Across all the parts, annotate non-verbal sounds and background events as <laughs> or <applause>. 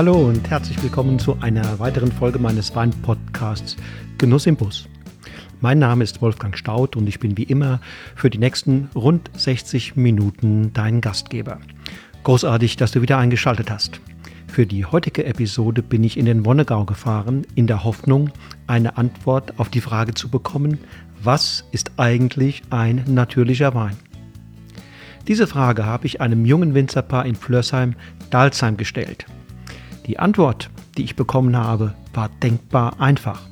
Hallo und herzlich willkommen zu einer weiteren Folge meines Wein-Podcasts Genuss im Bus. Mein Name ist Wolfgang Staud und ich bin wie immer für die nächsten rund 60 Minuten dein Gastgeber. Großartig, dass du wieder eingeschaltet hast. Für die heutige Episode bin ich in den Wonnegau gefahren, in der Hoffnung, eine Antwort auf die Frage zu bekommen, was ist eigentlich ein natürlicher Wein? Diese Frage habe ich einem jungen Winzerpaar in Flörsheim-Dalsheim gestellt. Die Antwort, die ich bekommen habe, war denkbar einfach.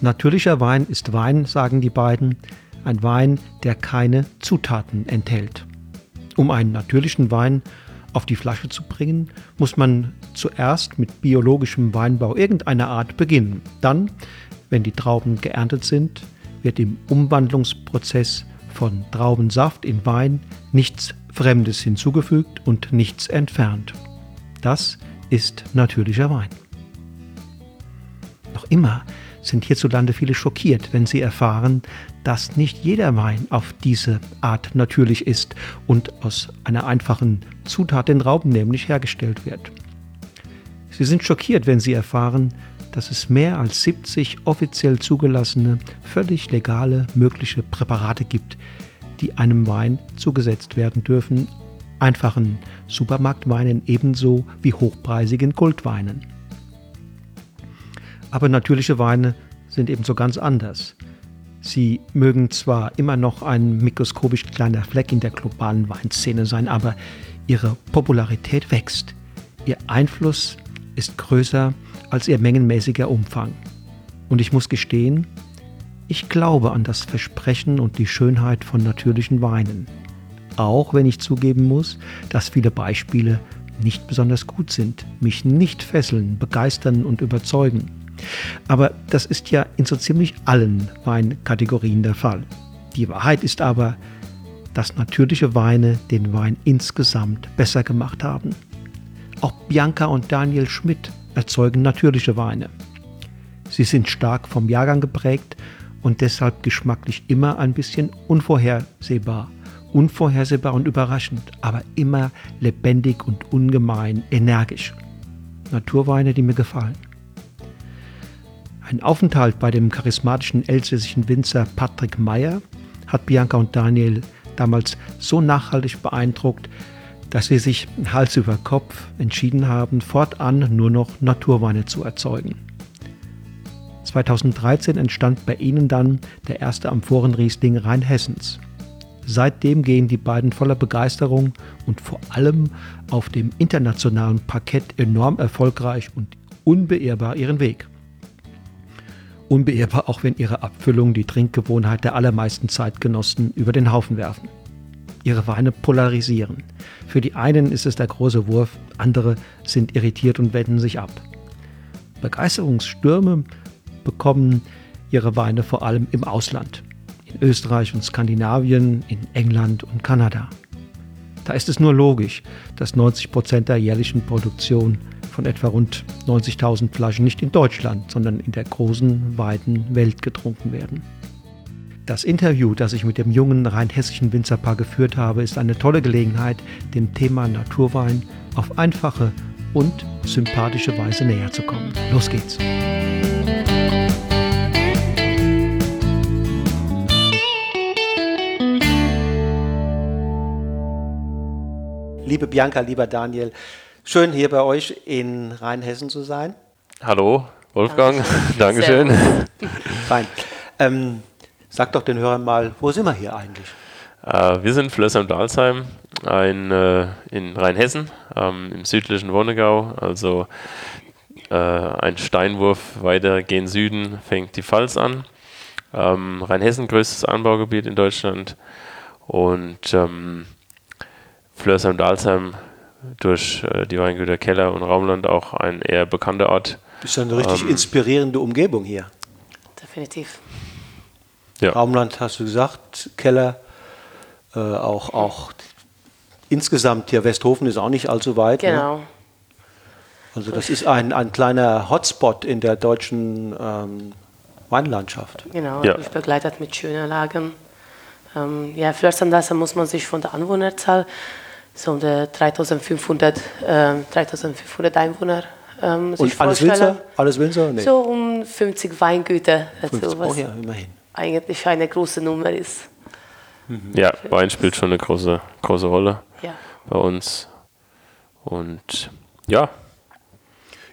Natürlicher Wein ist Wein, sagen die beiden, ein Wein, der keine Zutaten enthält. Um einen natürlichen Wein auf die Flasche zu bringen, muss man zuerst mit biologischem Weinbau irgendeiner Art beginnen. Dann, wenn die Trauben geerntet sind, wird im Umwandlungsprozess von Traubensaft in Wein nichts Fremdes hinzugefügt und nichts entfernt. Das ist natürlicher Wein. Noch immer sind hierzulande viele schockiert, wenn sie erfahren, dass nicht jeder Wein auf diese Art natürlich ist und aus einer einfachen Zutat, den Rauben nämlich, hergestellt wird. Sie sind schockiert, wenn sie erfahren, dass es mehr als 70 offiziell zugelassene, völlig legale mögliche Präparate gibt, die einem Wein zugesetzt werden dürfen, einfachen Supermarktweinen ebenso wie hochpreisigen Kultweinen. Aber natürliche Weine sind ebenso ganz anders. Sie mögen zwar immer noch ein mikroskopisch kleiner Fleck in der globalen Weinszene sein, aber ihre Popularität wächst. Ihr Einfluss ist größer als ihr mengenmäßiger Umfang. Und ich muss gestehen, ich glaube an das Versprechen und die Schönheit von natürlichen Weinen. Auch wenn ich zugeben muss, dass viele Beispiele nicht besonders gut sind, mich nicht fesseln, begeistern und überzeugen. Aber das ist ja in so ziemlich allen Weinkategorien der Fall. Die Wahrheit ist aber, dass natürliche Weine den Wein insgesamt besser gemacht haben. Auch Bianca und Daniel Schmidt erzeugen natürliche Weine. Sie sind stark vom Jahrgang geprägt und deshalb geschmacklich immer ein bisschen unvorhersehbar. Unvorhersehbar und überraschend, aber immer lebendig und ungemein energisch. Naturweine, die mir gefallen. Ein Aufenthalt bei dem charismatischen elsässischen Winzer Patrick Meyer hat Bianca und Daniel damals so nachhaltig beeindruckt, dass sie sich Hals über Kopf entschieden haben, fortan nur noch Naturweine zu erzeugen. 2013 entstand bei ihnen dann der erste Amphorenriesling Rheinhessens. Seitdem gehen die beiden voller Begeisterung und vor allem auf dem internationalen Parkett enorm erfolgreich und unbeirrbar ihren Weg unbeirrbar, auch wenn ihre Abfüllung die Trinkgewohnheit der allermeisten Zeitgenossen über den Haufen werfen. Ihre Weine polarisieren. Für die einen ist es der große Wurf, andere sind irritiert und wenden sich ab. Begeisterungsstürme bekommen ihre Weine vor allem im Ausland. Österreich und Skandinavien, in England und Kanada. Da ist es nur logisch, dass 90 Prozent der jährlichen Produktion von etwa rund 90.000 Flaschen nicht in Deutschland, sondern in der großen, weiten Welt getrunken werden. Das Interview, das ich mit dem jungen rheinhessischen Winzerpaar geführt habe, ist eine tolle Gelegenheit, dem Thema Naturwein auf einfache und sympathische Weise näher zu kommen. Los geht's! Liebe Bianca, lieber Daniel, Schön hier bei euch in Rheinhessen zu sein. Hallo, Wolfgang. Dankeschön. <laughs> Fein. Ähm, sag doch den Hörern mal, wo sind wir hier eigentlich? Äh, wir sind Flössheim-Dalsheim ein, äh, in Rheinhessen, ähm, im südlichen Wonnegau. Also äh, ein Steinwurf weiter gen Süden fängt die Pfalz an. Ähm, Rheinhessen, größtes Anbaugebiet in Deutschland. Und ähm, Flörsheim-Dalsheim durch äh, die Weingüter Keller und Raumland auch ein eher bekannter Ort. Das ist ja eine richtig ähm, inspirierende Umgebung hier. Definitiv. Ja. Raumland hast du gesagt, Keller, äh, auch, auch insgesamt hier Westhofen ist auch nicht allzu weit. Ne? Genau. Ne? Also das ist ein, ein kleiner Hotspot in der deutschen ähm, Weinlandschaft. Genau, ja. begleitet mit schönen Lagen. Ähm, ja, Flörsandasser muss man sich von der Anwohnerzahl so um die 3500, äh, 3500 Einwohner. Ähm, Und alles. Winzer? Alles Winzer? Nee. So um 50 Weingüter, also 50. was Oh ja, immerhin. eigentlich eine große Nummer ist. Ja, Wein spielt schon eine große, große Rolle Ja. bei uns. Und ja,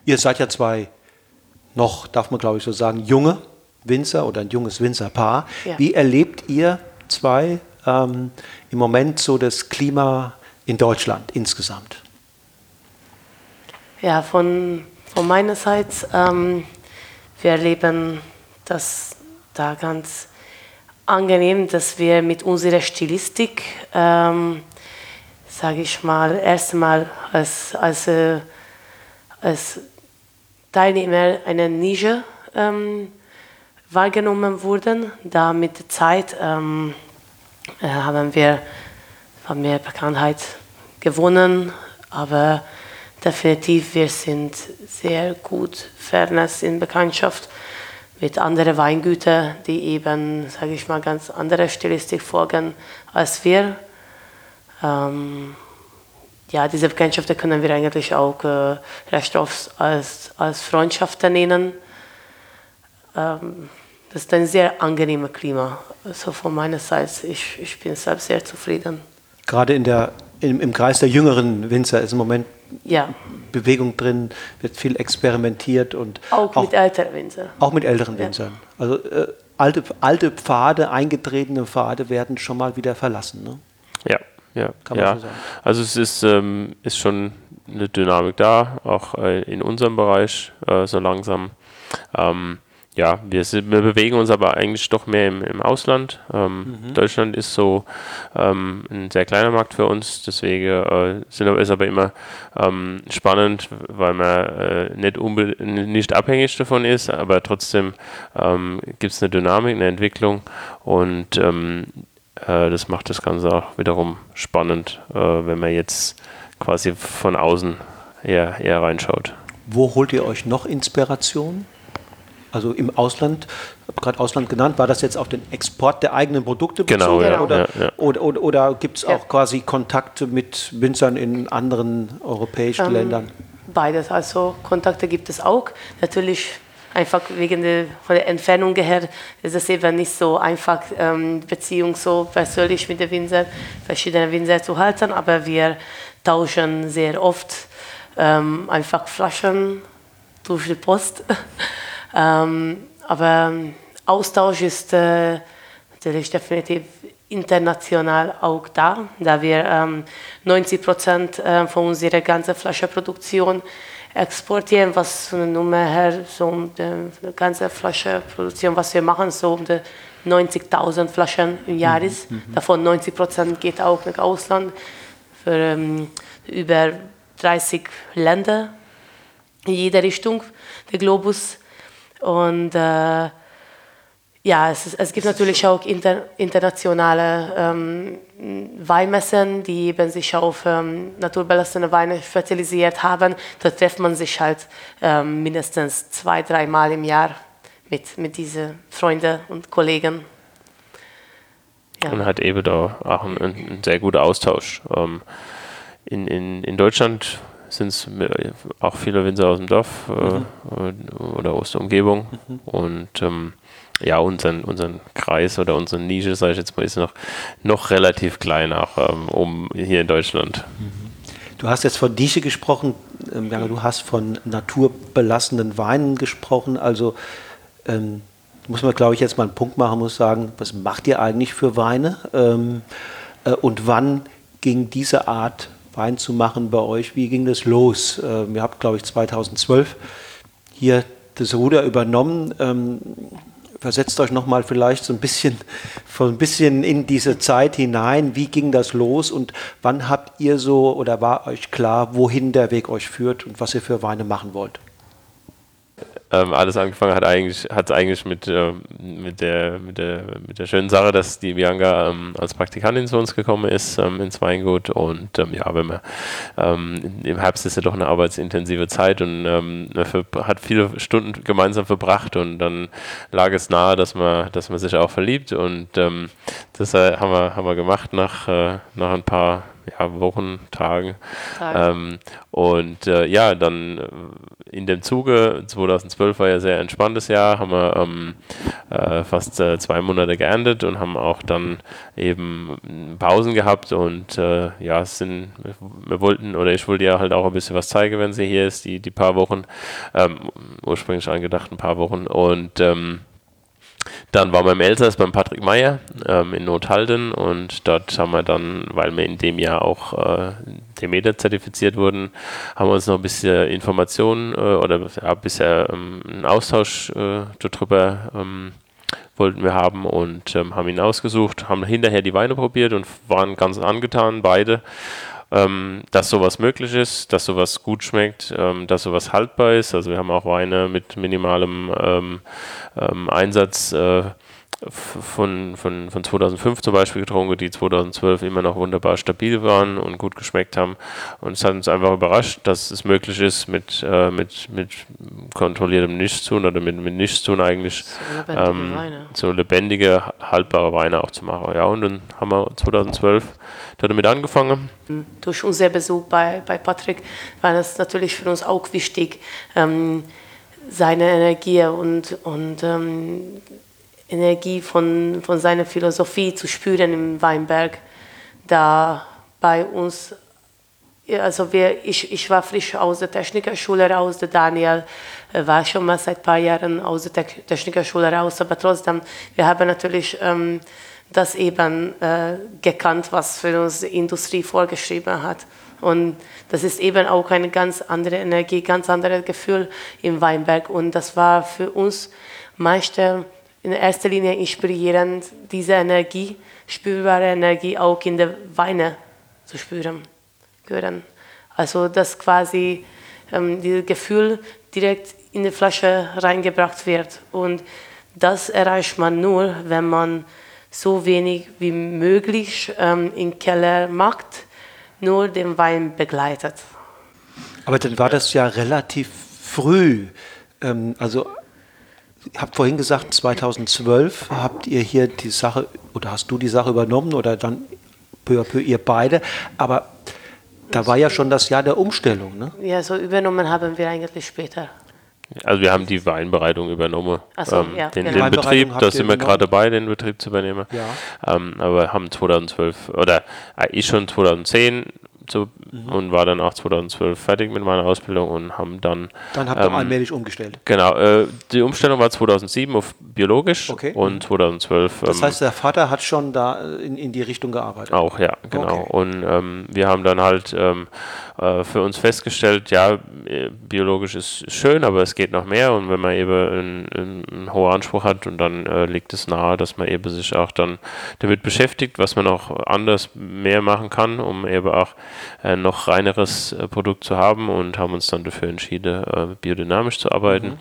Ihr seid ja zwei noch, darf man glaube ich so sagen, junge Winzer oder ein junges Winzerpaar. Ja. Wie erlebt ihr zwei ähm, im Moment so das Klima in Deutschland insgesamt? Ja, von, von meiner Seite, ähm, wir erleben das da ganz angenehm, dass wir mit unserer Stilistik, ähm, sage ich mal, erstmal als, als, äh, als Teilnehmer einer Nische ähm, wahrgenommen wurden. Da mit der Zeit ähm, äh, haben wir haben mehr Bekanntheit gewonnen, aber definitiv wir sind sehr gut vernetzt in Bekanntschaft mit anderen Weingütern, die eben, sage ich mal, ganz andere Stilistik folgen als wir. Ähm, ja, diese Bekanntschaften können wir eigentlich auch äh, recht oft als, als Freundschaften nennen. Ähm, das ist ein sehr angenehmes Klima. Also von meiner Seite, ich, ich bin selbst sehr zufrieden. Gerade in der, im, im Kreis der jüngeren Winzer ist im Moment Ja, Bewegung drin, wird viel experimentiert und auch, mit älteren Winzern. auch mit älteren Winzern. Also äh, alte, alte Pfade, eingetretene Pfade werden schon mal wieder verlassen. Ne? Ja, ja, Kann man ja. so sagen. Also es ist, ähm, ist schon eine Dynamik da, auch äh, in unserem Bereich äh, so langsam. Ähm, ja, wir, sind, wir bewegen uns aber eigentlich doch mehr im, im Ausland. Ähm, Mhm. Deutschland ist so ähm, ein sehr kleiner Markt für uns, deswegen äh, sind, aber- ist aber immer ähm, spannend, weil man äh, nicht, nicht abhängig davon ist, aber trotzdem ähm, gibt es eine Dynamik, eine Entwicklung und ähm, äh, das macht das Ganze auch wiederum spannend, äh, wenn man jetzt quasi von außen eher, eher reinschaut. Wo holt ihr euch noch Inspiration? Also im Ausland, habe gerade Ausland genannt, war das jetzt auf den Export der eigenen Produkte Genau, bezogen? ja, oder, ja, ja. oder, oder, oder gibt es Ja. auch quasi Kontakte mit Winzern in anderen europäischen Ähm, Ländern? Beides, also Kontakte gibt es auch. Natürlich einfach wegen der, von der Entfernung her ist es eben nicht so einfach, ähm, Beziehung so persönlich mit den Winzern, verschiedene Winzer zu halten, aber wir tauschen sehr oft ähm, einfach Flaschen durch die Post. <laughs> ähm, aber Austausch ist äh, natürlich definitiv international auch da, da wir ähm, 90 Prozent äh, von unserer ganzen Flaschenproduktion exportieren, was so eine Nummer her, so um die, ganze Flaschenproduktion, was wir machen, so um die 90.000 Flaschen im Jahr ist. Davon 90 Prozent geht auch nach Ausland für ähm, über 30 Länder in jeder Richtung, der Globus. Und äh, ja, es, es gibt natürlich auch inter, internationale ähm, Weinmessen, die eben sich auf ähm, naturbelassene Weine spezialisiert haben. Dort trifft man sich halt ähm, mindestens zwei, dreimal im Jahr mit, mit diesen Freunden und Kollegen. Ja. Und hat eben da auch ein, ein sehr guter Austausch. Ähm, in, in, in Deutschland sind es auch viele Winzer aus dem Dorf äh, oder aus der Umgebung. Und ähm, ja, unseren, unseren Kreis oder unsere Nische, sage ich jetzt mal, ist noch, noch relativ klein, auch ähm, um hier in Deutschland. Du hast jetzt von Nische gesprochen, ähm, du hast von naturbelassenen Weinen gesprochen. Also ähm, muss man, glaube ich, jetzt mal einen Punkt machen, muss sagen, was macht ihr eigentlich für Weine? Ähm, äh, und wann ging diese Art Wein zu machen bei euch? Wie ging das los? Ähm, ihr habt, glaube ich, 2012 hier das Ruder übernommen. Ähm, versetzt euch nochmal vielleicht so ein bisschen, so ein bisschen in diese Zeit hinein. Wie ging das los und wann habt ihr so oder war euch klar, wohin der Weg euch führt und was ihr für Weine machen wollt? Ähm, alles angefangen hat eigentlich, hat eigentlich mit, äh, mit, der, mit, der, mit der schönen Sache, dass die Bianca ähm, als Praktikantin zu uns gekommen ist ähm, ins Weingut. Und ähm, ja, wenn man ähm, im Herbst ist ja doch eine arbeitsintensive Zeit und ähm, man hat viele Stunden gemeinsam verbracht. Und dann lag es nahe, dass man, dass man sich auch verliebt. Und das äh, haben, wir, haben wir gemacht nach, äh, nach ein paar ja, Wochen, Tagen. Ähm, und äh, ja, dann äh, in dem Zuge, 2012 war ja ein sehr entspanntes Jahr, haben wir ähm, äh, fast äh, zwei Monate geerntet und haben auch dann eben Pausen gehabt und äh, ja, sind, wir wollten, oder ich wollte ja halt auch ein bisschen was zeigen, wenn sie hier ist, die, die paar Wochen, ähm, ursprünglich angedacht ein paar Wochen und ähm, dann waren wir im Elsass beim Patrick Meyer ähm, in Nothalden und dort haben wir dann, weil wir in dem Jahr auch äh, Demeter zertifiziert wurden, haben wir uns noch ein bisschen Informationen äh, oder ja, bisher ähm, einen Austausch äh, darüber ähm, wollten wir haben und ähm, haben ihn ausgesucht, haben hinterher die Weine probiert und waren ganz angetan, beide ähm, dass sowas möglich ist, dass sowas gut schmeckt, ähm, dass sowas haltbar ist. Also wir haben auch Weine mit minimalem ähm, ähm Einsatz äh, von, von, von 2005 zum Beispiel getrunken, die 2012 immer noch wunderbar stabil waren und gut geschmeckt haben. Und es hat uns einfach überrascht, dass es möglich ist, mit, äh, mit, mit kontrolliertem Nichtstun oder mit, mit Nichtstun eigentlich so lebendige, ähm, so lebendige, haltbare Weine auch zu machen. Ja, und dann haben wir 2012 damit angefangen. Durch unser Besuch bei, bei Patrick war das natürlich für uns auch wichtig, ähm, seine Energie und, und ähm, Energie von, von seiner Philosophie zu spüren im Weinberg, da bei uns, also wir, ich, ich war frisch aus der Technikerschule raus, der Daniel äh, war schon mal seit ein paar Jahren aus der Technikerschule raus, aber trotzdem, wir haben natürlich ähm, das eben äh, gekannt, was für uns die Industrie vorgeschrieben hat. Und das ist eben auch eine ganz andere Energie, ganz anderes Gefühl im Weinberg. Und das war für uns meistens in erster Linie inspirierend, diese Energie, spürbare Energie auch in der Weine zu spüren. Hören. Also dass quasi ähm, dieses Gefühl direkt in die Flasche reingebracht wird. Und das erreicht man nur, wenn man so wenig wie möglich ähm, im Keller macht, nur den Wein begleitet. Aber dann war das ja relativ früh. Ähm, also Ihr habt vorhin gesagt, 2012 habt ihr hier die Sache, oder hast du die Sache übernommen oder dann peu à peu ihr beide, aber da war ja schon das Jahr der Umstellung, ne? Ja, so übernommen haben wir eigentlich später. Also wir haben die Weinbereitung übernommen. So, ähm, ja, den, genau. den Betrieb, da sind wir gerade dabei, den Betrieb zu übernehmen. Ja. Ähm, aber haben 2012 oder äh, ich schon 2010 so, mhm. und war dann auch 2012 fertig mit meiner Ausbildung und haben dann. Dann habt ihr ähm, allmählich umgestellt. Genau, äh, die Umstellung war 2007 auf biologisch okay. und 2012. Das ähm, heißt, der Vater hat schon da in, in die Richtung gearbeitet. Auch, ja, genau. Okay. Und ähm, wir haben dann halt ähm, äh, für uns festgestellt, ja, äh, biologisch ist schön, aber es geht noch mehr und wenn man eben einen, einen hohen Anspruch hat und dann äh, liegt es nahe, dass man eben sich auch dann damit beschäftigt, was man auch anders mehr machen kann, um eben auch äh, noch reineres äh, Produkt zu haben und haben uns dann dafür entschieden, äh, biodynamisch zu arbeiten. Mhm.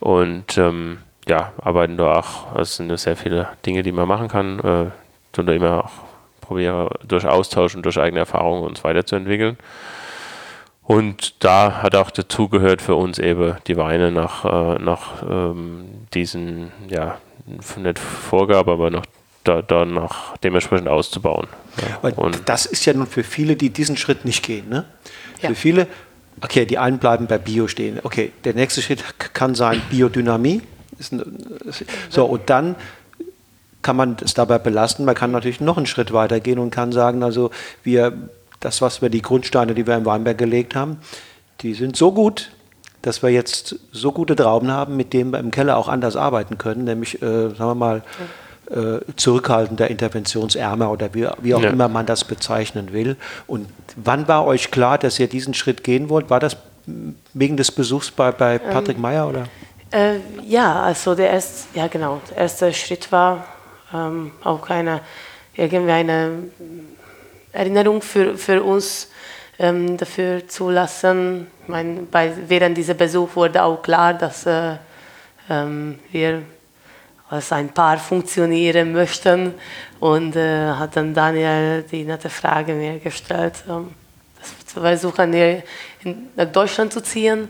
Und ähm, ja, arbeiten da auch. Es sind ja sehr viele Dinge, die man machen kann. Äh, tun da immer auch probiere durch Austausch und durch eigene Erfahrungen uns weiterzuentwickeln. Und da hat auch dazu gehört für uns eben die Weine nach, äh, nach ähm, diesen, ja, nicht Vorgabe, aber noch da, danach dementsprechend auszubauen. Ja. Und das ist ja nun für viele, die diesen Schritt nicht gehen. Ne? Ja. Für viele, okay, die einen bleiben bei Bio stehen. Okay, der nächste Schritt kann sein Biodynamie. So, und dann kann man es dabei belasten. Man kann natürlich noch einen Schritt weiter gehen und kann sagen, also wir, das, was wir, die Grundsteine, die wir im Weinberg gelegt haben, die sind so gut, dass wir jetzt so gute Trauben haben, mit denen wir im Keller auch anders arbeiten können, nämlich, äh, sagen wir mal, zurückhaltender, interventionsärmer oder wie, wie auch ja. immer man das bezeichnen will. Und wann war euch klar, dass ihr diesen Schritt gehen wollt? War das wegen des Besuchs bei, bei ähm, Patrick ähm, Meyer oder? Äh, ja, also der erste, ja genau, der erste Schritt war ähm, auch eine, irgendwie eine Erinnerung für, für uns, ähm, dafür zulassen. Ich meine, bei, während dieser Besuch wurde auch klar, dass äh, ähm, wir als ein Paar funktionieren möchten. Und äh, hat dann Daniel die nette Frage mir gestellt, ähm, dass wir versuchen, nach Deutschland zu ziehen.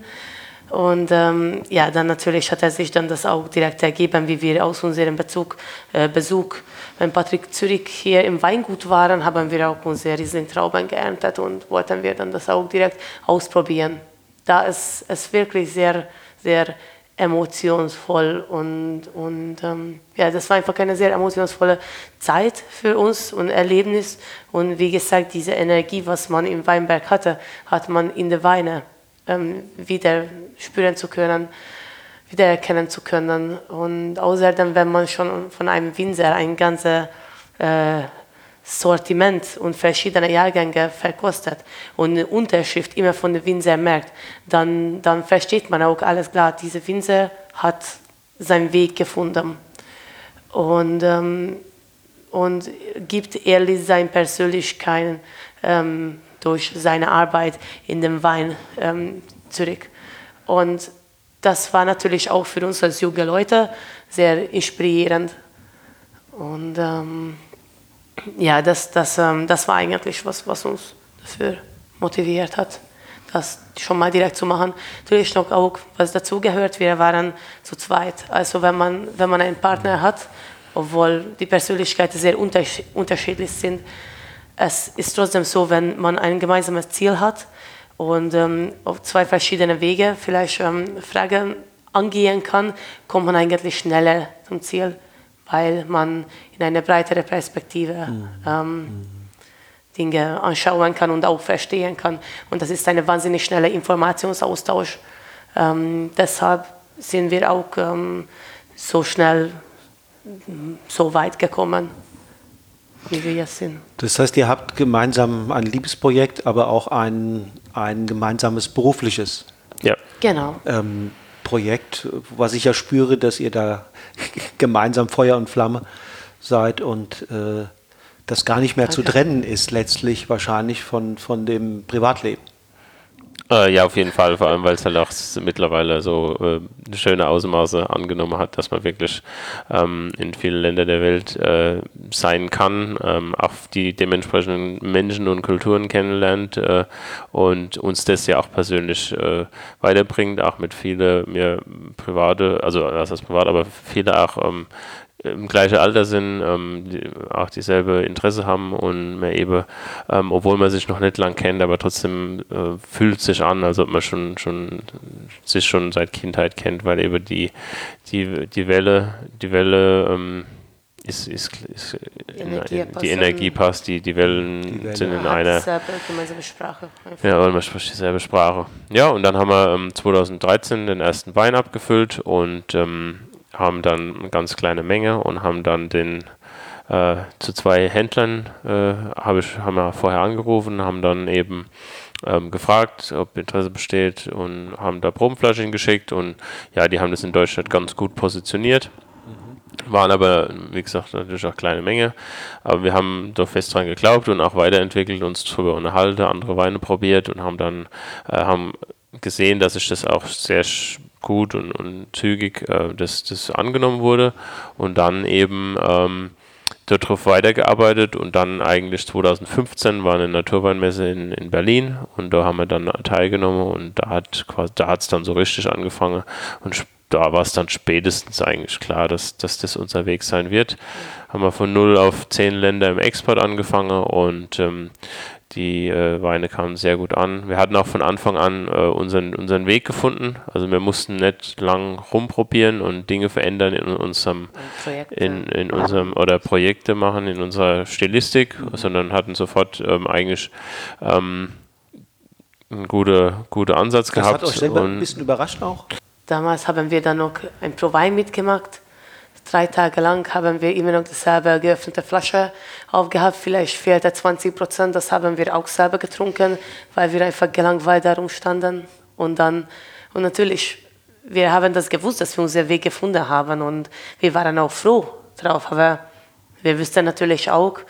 Und ähm, ja, dann natürlich hat er sich dann das auch direkt ergeben, wie wir aus unserem Bezug, äh, Besuch wenn Patrick Zürich hier im Weingut waren, haben wir auch unsere Riesling-Trauben geerntet und wollten wir dann das auch direkt ausprobieren. Da ist es wirklich sehr, sehr emotionsvoll und, und ähm, ja, das war einfach eine sehr emotionsvolle Zeit für uns und Erlebnis. Und wie gesagt, diese Energie, was man im Weinberg hatte, hat man in der Weine ähm, wieder spüren zu können, wiedererkennen zu können. Und außerdem, wenn man schon von einem Winzer ein ganzes äh, Sortiment und verschiedene Jahrgänge verkostet und eine Unterschrift immer von der Winzer merkt, dann, dann versteht man auch alles klar, dieser Winzer hat seinen Weg gefunden und, ähm, und gibt ehrlich seine Persönlichkeit ähm, durch seine Arbeit in dem Wein ähm, zurück. Und das war natürlich auch für uns als junge Leute sehr inspirierend. Und ähm, ja, das, das, ähm, das war eigentlich was, was uns dafür motiviert hat, das schon mal direkt zu machen. Natürlich noch auch, was dazugehört, wir waren zu zweit. Also wenn man, wenn man einen Partner hat, obwohl die Persönlichkeiten sehr unterschiedlich sind, es ist trotzdem so, wenn man ein gemeinsames Ziel hat und ähm, auf zwei verschiedene Wege vielleicht ähm, Fragen angehen kann, kommt man eigentlich schneller zum Ziel, weil man in einer breiteren Perspektive mhm. Ähm, mhm. Dinge anschauen kann und auch verstehen kann. Und das ist ein wahnsinnig schneller Informationsaustausch. Ähm, deshalb sind wir auch ähm, so schnell so weit gekommen wie wir jetzt sind. Das heißt, ihr habt gemeinsam ein Liebesprojekt, aber auch ein, ein gemeinsames berufliches ja. genau. ähm, Projekt, was ich ja spüre, dass ihr da <laughs> gemeinsam Feuer und Flamme seid und äh, das gar nicht mehr Danke. zu trennen ist, letztlich wahrscheinlich von, von dem Privatleben. Äh, ja, auf jeden Fall, vor allem weil es halt auch mittlerweile so äh, schöne Ausmaße angenommen hat, dass man wirklich ähm, in vielen Ländern der Welt äh, sein kann, ähm, auch die dementsprechenden Menschen und Kulturen kennenlernt äh, und uns das ja auch persönlich äh, weiterbringt, auch mit viele mir private, also was heißt privat, aber viele auch ähm, im gleichen Alter sind, ähm, die auch dieselbe Interesse haben und man eben, ähm, obwohl man sich noch nicht lang kennt, aber trotzdem äh, fühlt sich an, als ob man schon, schon sich schon seit Kindheit kennt, weil eben die, die, die Welle, die Welle ähm, ist, ist, ist Energie in, die Energie passt, die, die Wellen die Welle. sind in einer gemeinsame Sprache. Ja, und man spricht dieselbe Sprache. Ja, und dann haben wir ähm, 2013 den ersten Wein abgefüllt und ähm, haben dann eine ganz kleine Menge und haben dann den äh, zu zwei Händlern äh, hab ich, haben wir vorher angerufen, haben dann eben ähm, gefragt, ob Interesse besteht und haben da Probenflaschen geschickt und ja, die haben das in Deutschland ganz gut positioniert. Waren aber, wie gesagt, natürlich auch kleine Menge. Aber wir haben doch fest dran geglaubt und auch weiterentwickelt, uns darüber unterhalten, andere Weine probiert und haben dann äh, haben gesehen, dass sich das auch sehr gut und, und zügig äh, das, das angenommen wurde und dann eben ähm, darauf weitergearbeitet und dann eigentlich 2015 war eine Naturweinmesse in, in Berlin und da haben wir dann teilgenommen und da hat quasi, da hat es dann so richtig angefangen und da war es dann spätestens eigentlich klar, dass, dass das unser Weg sein wird. Haben wir von null auf zehn Länder im Export angefangen und ähm, die äh, Weine kamen sehr gut an. Wir hatten auch von Anfang an äh, unseren, unseren Weg gefunden. Also wir mussten nicht lang rumprobieren und Dinge verändern in unserem in, in unserem oder Projekte machen in unserer Stilistik, mhm. sondern hatten sofort ähm, eigentlich ähm, einen guten gute Ansatz das gehabt. Das hat euch selber ein bisschen überrascht auch? Damals haben wir dann noch ein Pro-Wein mitgemacht drei Tage lang haben wir immer noch dieselbe geöffnete Flasche aufgehabt. Vielleicht fehlte 20 Prozent, das haben wir auch selber getrunken, weil wir einfach gelangweilt darum standen. Und dann, und natürlich, wir haben das gewusst, dass wir unseren Weg gefunden haben und wir waren auch froh drauf. Aber wir wussten natürlich auch,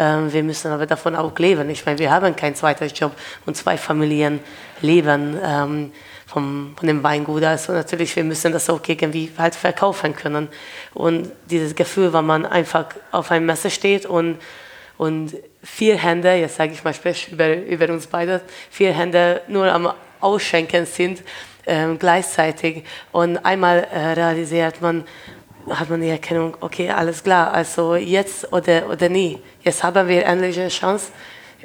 Ähm, wir müssen aber davon auch leben. Ich meine, wir haben keinen zweiten Job und zwei Familien leben ähm, vom, von dem Weingut. Also natürlich, wir müssen das auch irgendwie halt verkaufen können. Und dieses Gefühl, wenn man einfach auf einem Messe steht und, und vier Hände, jetzt sage ich mal sprich über, über uns beide, vier Hände nur am Ausschenken sind, ähm, gleichzeitig. Und einmal äh, realisiert man, hat man die Erkennung, okay, alles klar, also jetzt oder, oder nie. Jetzt haben wir endlich eine Chance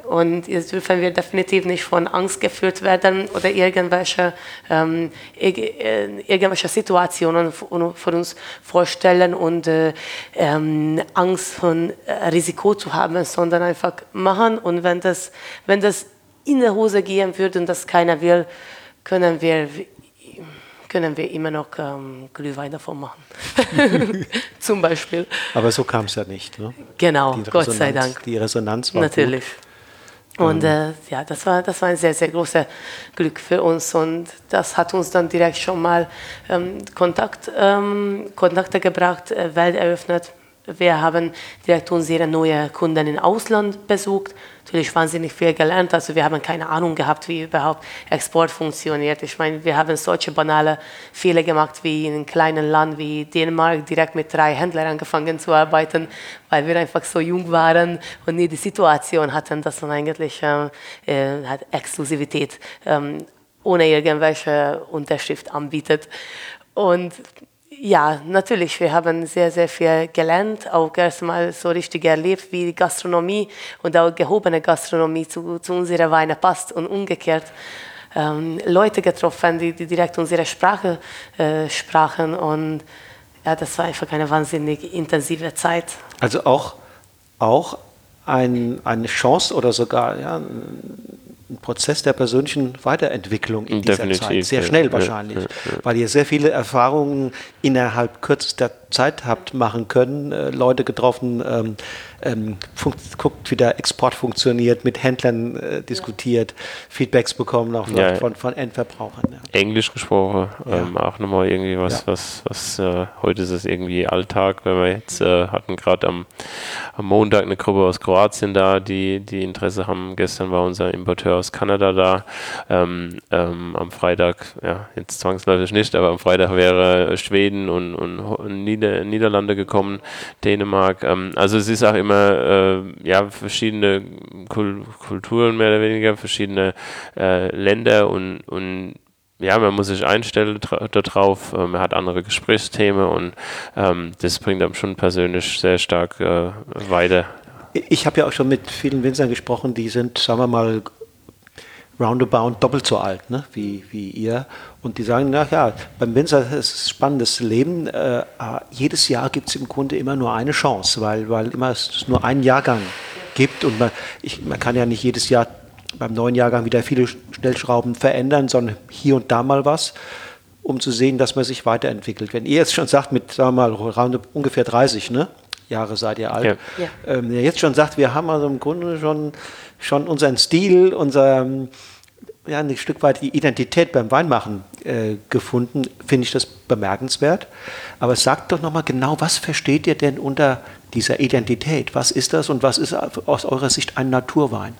und jetzt dürfen wir definitiv nicht von Angst geführt werden oder irgendwelche, ähm, äh, irgendwelche Situationen vor uns vorstellen und äh, ähm, Angst von äh, Risiko zu haben, sondern einfach machen. Und wenn das, wenn das in der Hose gehen würde und das keiner will, können wir können wir immer noch ähm, Glühwein davon machen. <laughs> Zum Beispiel. Aber so kam es ja nicht. Ne? Genau, Gott sei Dank. Die Resonanz war Natürlich. Gut. Und äh, ja, das war, das war ein sehr, sehr großes Glück für uns und das hat uns dann direkt schon mal ähm, Kontakt, ähm, Kontakte gebracht, äh, Welt eröffnet. Wir haben direkt unsere neuen Kunden im Ausland besucht natürlich wahnsinnig viel gelernt. Also wir haben keine Ahnung gehabt, wie überhaupt Export funktioniert. Ich meine, wir haben solche banale Fehler gemacht wie in einem kleinen Land wie Dänemark direkt mit drei Händlern angefangen zu arbeiten, weil wir einfach so jung waren und nie die Situation hatten, dass man eigentlich äh, äh hat Exklusivität ähm, ohne irgendwelche Unterschrift anbietet. Und ja, natürlich. Wir haben sehr, sehr viel gelernt, auch erstmal so richtig erlebt, wie Gastronomie und auch gehobene Gastronomie zu, zu unserer Weine passt und umgekehrt. Ähm, Leute getroffen, die, die, direkt unsere Sprache äh, sprachen und ja, das war einfach eine wahnsinnig intensive Zeit. Also auch, auch ein, eine Chance oder sogar ja, ein Prozess der persönlichen Weiterentwicklung in dieser Definitiv, Zeit. Sehr schnell wahrscheinlich, ja, ja, ja. weil ihr sehr viele Erfahrungen innerhalb kürzester Zeit habt machen können, äh, Leute getroffen, ähm, ähm, guckt, wie der Export funktioniert, mit Händlern äh, diskutiert, Feedbacks bekommen auch ja. von, von Endverbrauchern. Ja. Englisch gesprochen, ähm, auch nochmal irgendwie was, was, was äh, heute ist es irgendwie Alltag, wenn wir jetzt äh, hatten gerade am, am Montag eine Gruppe aus Kroatien da, die, die Interesse haben. Gestern war unser Importeur aus Kanada da. Ähm, ähm, am Freitag, ja, jetzt zwangsläufig nicht, aber am Freitag wäre Schweden und, und Nieder Niederlande gekommen, Dänemark. Ähm, also es ist auch immer äh, ja, verschiedene Kul Kulturen mehr oder weniger, verschiedene äh, Länder und, und ja, man muss sich einstellen darauf, äh, man hat andere Gesprächsthemen und ähm, das bringt einem schon persönlich sehr stark äh, weiter. Ich habe ja auch schon mit vielen Winzern gesprochen, die sind, sagen wir mal, roundabout doppelt so alt ne, wie, wie ihr. Und die sagen, na ja, beim Winzer ist es ein spannendes Leben. Äh, jedes Jahr gibt es im Grunde immer nur eine Chance, weil, weil immer es nur einen Jahrgang gibt. Und man, ich, man kann ja nicht jedes Jahr beim neuen Jahrgang wieder viele Stellschrauben verändern, sondern hier und da mal was, um zu sehen, dass man sich weiterentwickelt. Wenn ihr jetzt schon sagt, mit sagen wir mal ungefähr 30 ne, Jahre seid ihr alt, ja. Ja. Ähm, jetzt schon sagt, wir haben also im Grunde schon schon unseren Stil, unser ja, ein Stück weit die Identität beim Weinmachen äh, gefunden, finde ich das bemerkenswert. Aber sagt doch nochmal genau, was versteht ihr denn unter dieser Identität? Was ist das und was ist aus eurer Sicht ein Naturwein?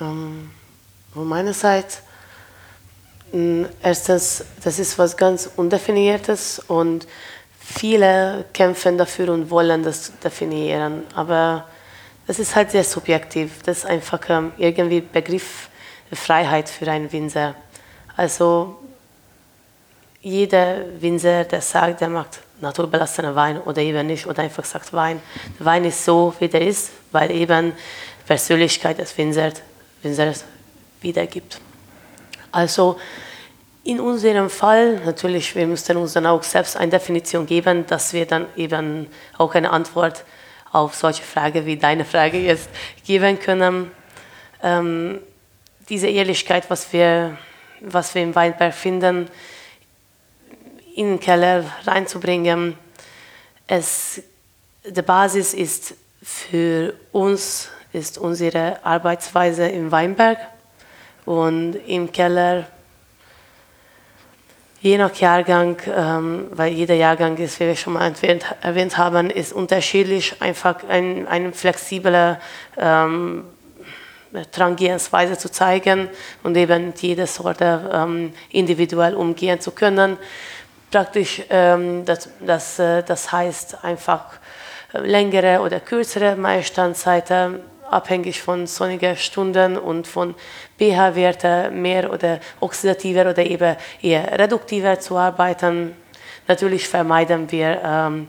Um, ähm, von meiner Seite, mm, erstens, das ist was ganz Undefiniertes und viele kämpfen dafür und wollen das definieren. Aber das ist halt sehr subjektiv. Das ist einfach ähm, irgendwie Begriff Freiheit für einen Winzer. Also jeder Winzer, der sagt, der macht naturbelassene Wein oder eben nicht oder einfach sagt Wein. Der Wein ist so, wie der ist, weil eben Persönlichkeit des Winzers, Winzers wiedergibt. Also in unserem Fall, natürlich, wir müssten uns dann auch selbst eine Definition geben, dass wir dann eben auch eine Antwort auf solche Fragen wie deine Frage jetzt geben können. Ähm, diese Ehrlichkeit, was wir, was wir im Weinberg finden, in den Keller reinzubringen. Es, die Basis ist für uns ist unsere Arbeitsweise im Weinberg und im Keller Je nach Jahrgang, ähm, weil jeder Jahrgang ist, wie wir schon mal erwähnt, erwähnt haben, ist unterschiedlich, einfach ein, eine flexible ähm, Trangehensweise zu zeigen und eben jede Sorte ähm, individuell umgehen zu können. Praktisch, ähm, das, das, äh, das heißt einfach äh, längere oder kürzere Meistandzeiten, abhängig von sonnigen Stunden und von pH-Werten mehr oder oxidativer oder eben eher reduktiver zu arbeiten. Natürlich vermeiden wir ähm,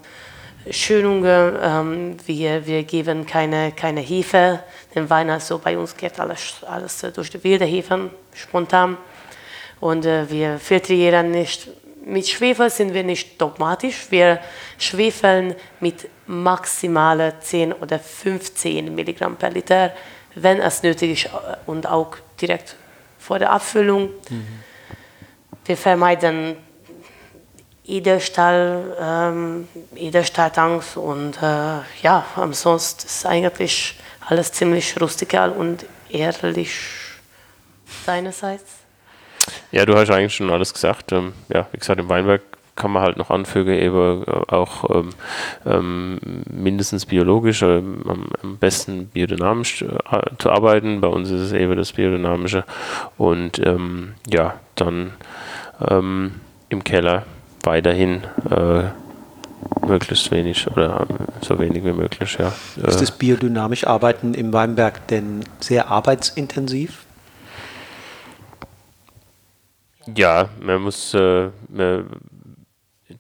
Schönungen, ähm, wir, wir geben keine, keine Hefe, den Wein also bei uns geht alles, alles durch die wilde Hefen, spontan. Und äh, wir filtrieren nicht. Mit Schwefel sind wir nicht dogmatisch. Wir schwefeln mit maximaler 10 oder 15 Milligramm per Liter, wenn es nötig ist und auch direkt vor der Abfüllung. Mhm. Wir vermeiden Edelstahl, ähm, Edelstahltanks und äh, ja, ansonsten ist eigentlich alles ziemlich rustikal und ehrlich seinerseits. Ja, du hast eigentlich schon alles gesagt. Ähm, ja, wie gesagt, im Weinberg kann man halt noch anfügen, eben äh, auch ähm, ähm, mindestens biologisch, äh, am, am, besten biodynamisch äh, zu arbeiten. Bei uns ist es eben das Biodynamische. Und ähm, ja, dann ähm, im Keller weiterhin äh, möglichst wenig oder so wenig wie möglich, ja. Ist das biodynamisch Arbeiten im Weinberg denn sehr arbeitsintensiv? Ja, man muss äh, man,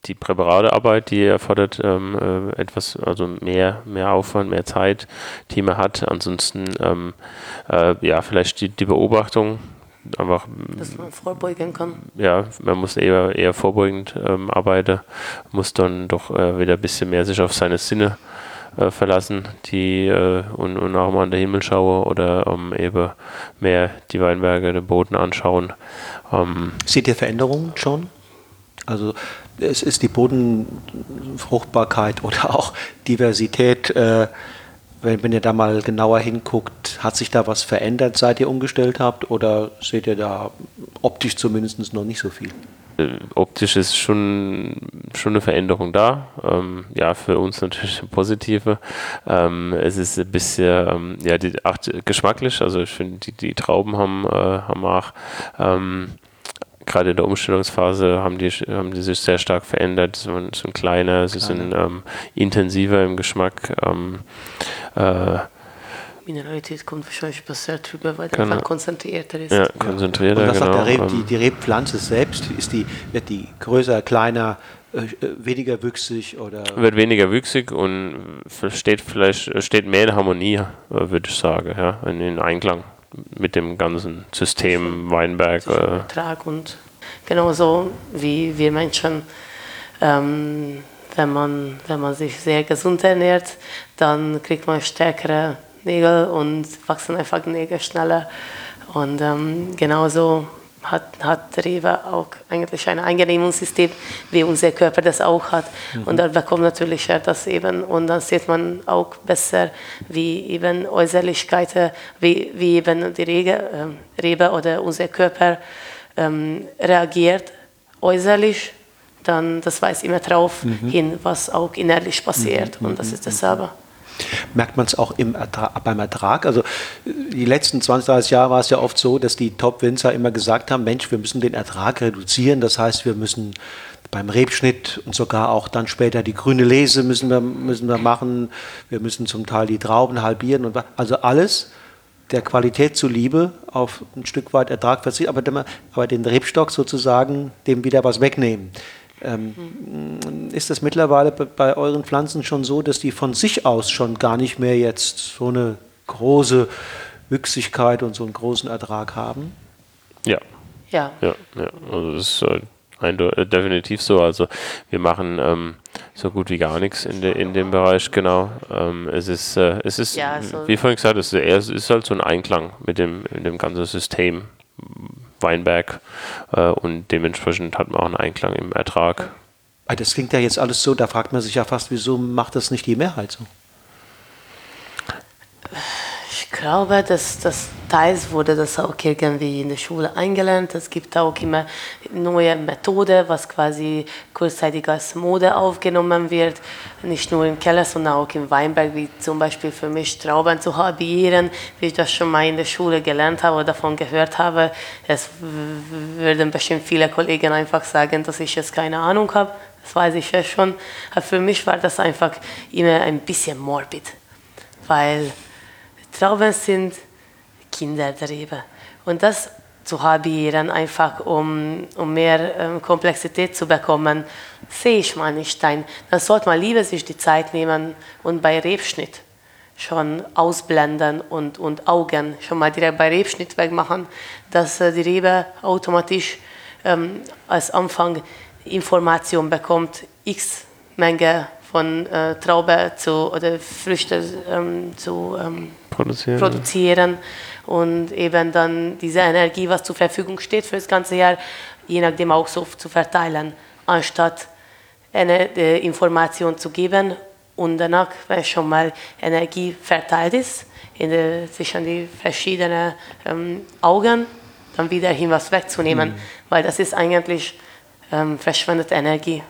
die Präparatearbeit, die erfordert ähm, äh, etwas, also mehr, mehr Aufwand, mehr Zeit, die man hat. Ansonsten, ähm, äh, ja, vielleicht die, die Beobachtung, einfach. Dass man vorbeugen kann. Ja, man muss eher, eher vorbeugend ähm, arbeiten, muss dann doch äh, wieder ein bisschen mehr sich auf seine Sinne äh, verlassen, die äh, und, und auch mal an den Himmel schauen oder um, eben mehr die Weinberge, den Boden anschauen. Ähm, Seht ihr Veränderungen schon? Also es ist die Bodenfruchtbarkeit oder auch Diversität äh, wenn, wenn ihr da mal genauer hinguckt, hat sich da was verändert, seit ihr umgestellt habt oder seht ihr da optisch zumindest noch nicht so viel? Äh, optisch ist schon, schon eine Veränderung da. Ähm, ja, für uns natürlich eine positive. Ähm, es ist ein bisschen, ähm, ja, die, ach, geschmacklich. Also ich finde, die, die Trauben haben, äh, haben auch ähm, gerade in der Umstellungsphase haben die, haben die sich sehr stark verändert. Sie sind, sind kleiner, sie sind ähm, intensiver im Geschmack. Ähm, äh, Mineralität kommt wahrscheinlich besser drüber, weil genau. einfach konzentrierter ist. Ja, konzentrierter, Und was genau. Sagt der Reb, die, die Rebpflanze selbst, ist die, wird die größer, kleiner, äh, weniger wüchsig oder? Wird weniger wüchsig und steht vielleicht steht mehr in Harmonie, äh, würde ich sagen, ja, in, in Einklang mit dem ganzen System Weinberg. Äh. Ertrag und genauso wie wir Menschen, ähm, wenn, man, wenn man sich sehr gesund ernährt, dann kriegt man stärkere Nägel und wachsen einfach Nägel schneller. Und ähm, genauso hat, hat Rewe auch eigentlich ein Eingenehmungssystem, wie unser Körper das auch hat. Mhm. Und dann bekommt natürlich das eben, und dann sieht man auch besser, wie eben Äußerlichkeiten, wie, wie eben die Rebe, äh, Rebe oder unser Körper ähm, reagiert äußerlich, dann das weiß immer drauf mhm. hin, was auch innerlich passiert. Mhm. Und das ist dasselbe. Merkt man es auch im Ertrag, beim Ertrag? Also die letzten 20, 30 Jahre war es ja oft so, dass die Top-Winzer immer gesagt haben, Mensch, wir müssen den Ertrag reduzieren. Das heißt, wir müssen beim Rebschnitt und sogar auch dann später die grüne Lese müssen wir, müssen wir machen. Wir müssen zum Teil die Trauben halbieren. Und, also alles der Qualität zuliebe auf ein Stück weit Ertrag verzichten, aber, aber den Rebstock sozusagen dem wieder was wegnehmen. Ähm, ist das mittlerweile bei euren Pflanzen schon so, dass die von sich aus schon gar nicht mehr jetzt so eine große Wüchsigkeit und so einen großen Ertrag haben? Ja. Ja. Ja, ja. also das ist äh, definitiv so. Also wir machen ähm, so gut wie gar nichts in, de, in dem Bereich, genau. Ähm, es ist, äh, es ist ja, also wie vorhin gesagt, es ist, es ist halt so ein Einklang mit dem, mit dem ganzen System Weinberg äh, und dementsprechend hat man auch einen Einklang im Ertrag. Ah, das klingt ja jetzt alles so, da fragt man sich ja fast, wieso macht das nicht die Mehrheit so? Ich glaube, dass das teils wurde das auch irgendwie in der Schule eingelernt. Es gibt auch immer neue Methode, was quasi kurzzeitig als Mode aufgenommen wird. Nicht nur im Keller, sondern auch im Weinberg, wie zum Beispiel für mich Trauben zu halbieren, wie ich das schon mal in der Schule gelernt habe oder davon gehört habe. Es würden bestimmt viele Kollegen einfach sagen, dass ich jetzt keine Ahnung habe. Das weiß ich ja schon. Aber für mich war das einfach immer ein bisschen morbid, weil Trauben sind Kindertriebe. Und das zu halbieren, einfach um, um mehr ähm, Komplexität zu bekommen, sehe ich mal nicht ein. Dann sollte man lieber sich die Zeit nehmen und bei Rebschnitt schon ausblenden und, und Augen schon mal direkt bei Rebschnitt wegmachen, dass äh, die Rebe automatisch ähm, als Anfang Information bekommt, x Menge von äh, Traube zu, oder Früchte ähm, zu ähm, produzieren. produzieren und eben dann diese Energie, was zur Verfügung steht für das ganze Jahr, je nachdem auch so zu verteilen, anstatt eine äh, Information zu geben und danach, wenn schon mal Energie verteilt ist, in der, zwischen die verschiedenen ähm, Augen, dann wieder hin was wegzunehmen, mhm. weil das ist eigentlich ähm, verschwendete Energie.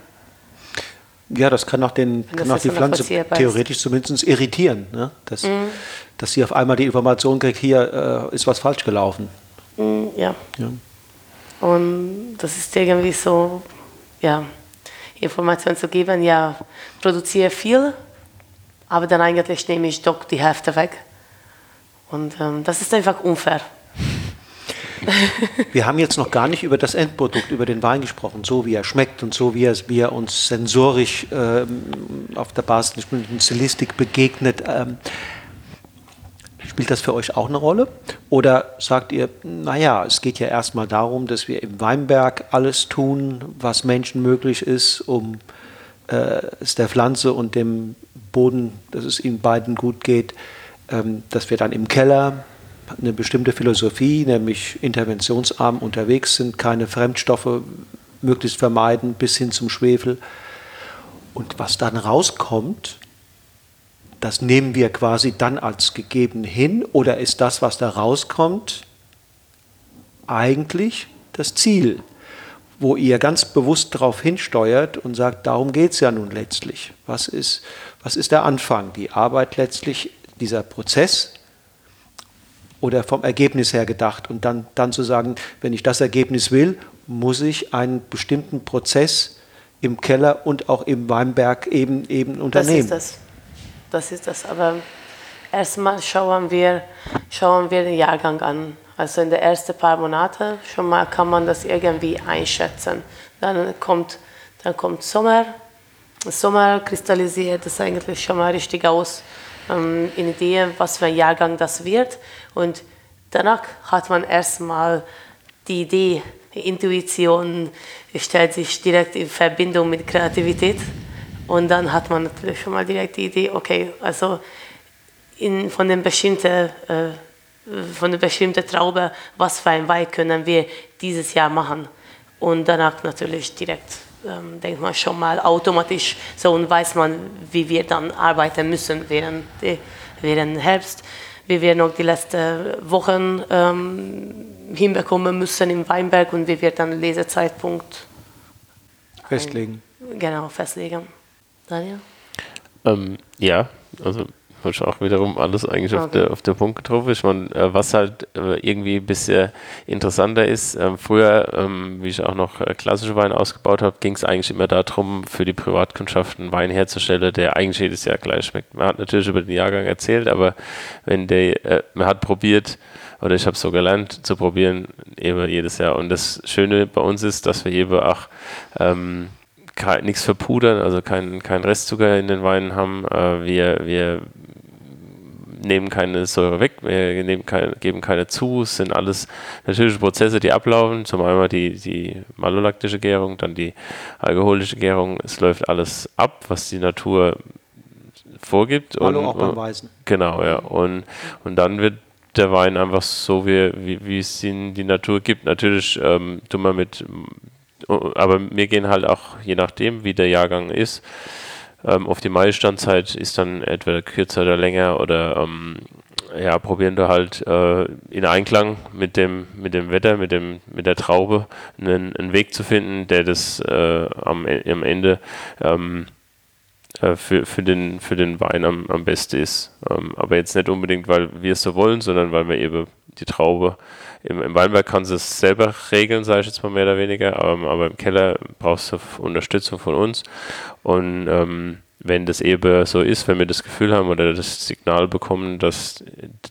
Ja, das kann auch, den, kann auch die Pflanze theoretisch zumindest irritieren, ne? dass, mhm. dass sie auf einmal die Information kriegt, hier äh, ist was falsch gelaufen. Mhm, ja. ja. Und das ist irgendwie so, ja, Informationen zu geben, ja, produziere viel, aber dann eigentlich nehme ich doch die Hälfte weg. Und ähm, das ist einfach unfair. Wir haben jetzt noch gar nicht über das Endprodukt, über den Wein gesprochen, so wie er schmeckt und so wie er, wie er uns sensorisch ähm, auf der Basis der Stilistik begegnet. Ähm, spielt das für euch auch eine Rolle? Oder sagt ihr, naja, es geht ja erstmal darum, dass wir im Weinberg alles tun, was Menschen möglich ist, um äh, es der Pflanze und dem Boden, dass es ihnen beiden gut geht, ähm, dass wir dann im Keller eine bestimmte Philosophie, nämlich interventionsarm unterwegs sind, keine Fremdstoffe möglichst vermeiden bis hin zum Schwefel. Und was dann rauskommt, das nehmen wir quasi dann als gegeben hin oder ist das, was da rauskommt, eigentlich das Ziel, wo ihr ganz bewusst darauf hinsteuert und sagt, darum geht es ja nun letztlich. Was ist, was ist der Anfang? Die Arbeit letztlich, dieser Prozess, oder vom Ergebnis her gedacht. Und dann, dann zu sagen, wenn ich das Ergebnis will, muss ich einen bestimmten Prozess im Keller und auch im Weinberg eben, eben unternehmen. Das ist das. Das ist das. Aber erstmal schauen wir, schauen wir den Jahrgang an. Also in den ersten paar Monaten schon mal kann man das irgendwie einschätzen. Dann kommt, dann kommt Sommer. Sommer kristallisiert das eigentlich schon mal richtig aus ähm, in Idee, was für ein Jahrgang das wird. Und danach hat man erstmal die Idee, Intuition stellt sich direkt in Verbindung mit Kreativität. Und dann hat man natürlich schon mal direkt die Idee, okay, also in, von den bestimmten äh, von der bestimmten Traube, was für ein Wein können wir dieses Jahr machen. Und danach natürlich direkt ähm, denkt man schon mal automatisch so und weiß man, wie wir dann arbeiten müssen während, die, während Herbst, wie wir noch die letzten Wochen ähm, hinbekommen müssen im Weinberg und wie wir dann Lesezeitpunkt festlegen. Ein, genau, festlegen. Daniel? Ähm, ja, also hast auch wiederum alles eigentlich okay. auf, der, auf der Punkt getroffen. Ich meine, äh, was halt äh, irgendwie ein bisschen interessanter ist, äh, früher, ähm, wie ich auch noch äh, klassische Weine ausgebaut habe, ging es eigentlich immer darum, für die Privatkundschaft einen Wein herzustellen, der eigentlich jedes Jahr gleich schmeckt. Man hat natürlich über den Jahrgang erzählt, aber wenn der, äh, man hat probiert, oder ich habe so gelernt zu probieren, eben jedes Jahr. Und das Schöne bei uns ist, dass wir eben auch ähm, nichts verpudern, also kein, kein Restzucker in den Weinen haben. Äh, wir, wir nehmen keine Säure weg, wir nehmen keine, geben keine zu. Es sind alles natürliche Prozesse, die ablaufen. Zum einen die, die malolaktische Gärung, dann die alkoholische Gärung. Es läuft alles ab, was die Natur vorgibt. Malo und, auch beim Weißen. Genau, ja. Und, und dann wird der Wein einfach so, wie, wie, wie es ihn die Natur gibt. Natürlich ähm, tun wir mit, aber wir gehen halt auch, je nachdem, wie der Jahrgang ist, ähm, auf die Maistandzeit ist dann etwa kürzer oder länger oder ähm, ja, probieren wir halt äh, in Einklang mit dem, mit dem Wetter, mit, dem, mit der Traube einen, einen Weg zu finden, der das äh, am, am Ende ähm, äh, für, für, den, für den Wein am, am besten ist. Ähm, aber jetzt nicht unbedingt, weil wir es so wollen, sondern weil wir eben die Traube im, im Weinberg kann sie es selber regeln, sage ich jetzt mal mehr oder weniger, aber, aber im Keller brauchst du Unterstützung von uns. Und ähm, wenn das eben so ist, wenn wir das Gefühl haben oder das Signal bekommen, dass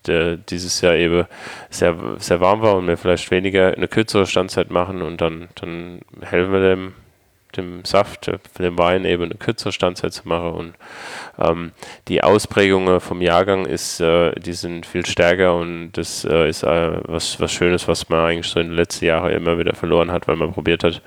der, dieses Jahr eben sehr, sehr warm war und wir vielleicht weniger eine kürzere Standzeit machen und dann, dann helfen wir dem, dem Saft, dem Wein eben eine kürzere Standzeit zu machen und ähm, die Ausprägungen vom Jahrgang ist, äh, die sind viel stärker und das äh, ist äh, was, was Schönes, was man eigentlich so in den letzten Jahren immer wieder verloren hat, weil man probiert hat,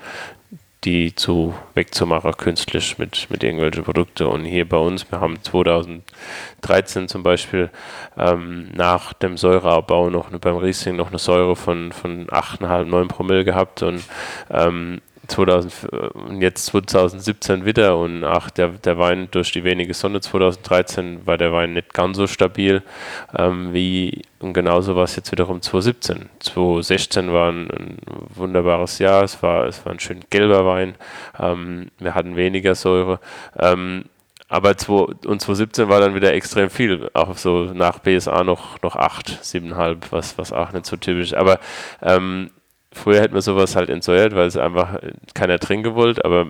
die zu wegzumachen künstlich mit, mit irgendwelchen Produkten. Und hier bei uns, wir haben 2013 zum Beispiel ähm, nach dem Säureabbau noch beim Riesling noch eine Säure von, von 8,5, 9 Promille gehabt und ähm, 2000, jetzt 2017 wieder und ach, der, der Wein durch die wenige Sonne 2013 war der Wein nicht ganz so stabil ähm, wie und genauso war es jetzt wiederum 2017. 2016 war ein, ein, wunderbares Jahr, es war, es war ein schön gelber Wein, ähm, wir hatten weniger Säure. Ähm, aber 2, und 2017 war dann wieder extrem viel, auch so nach BSA noch, noch 8, 7,5, was, was auch nicht so typisch. Aber ähm, Früher hätten wir sowas halt entsäuert, weil es einfach keiner trinken wollte, aber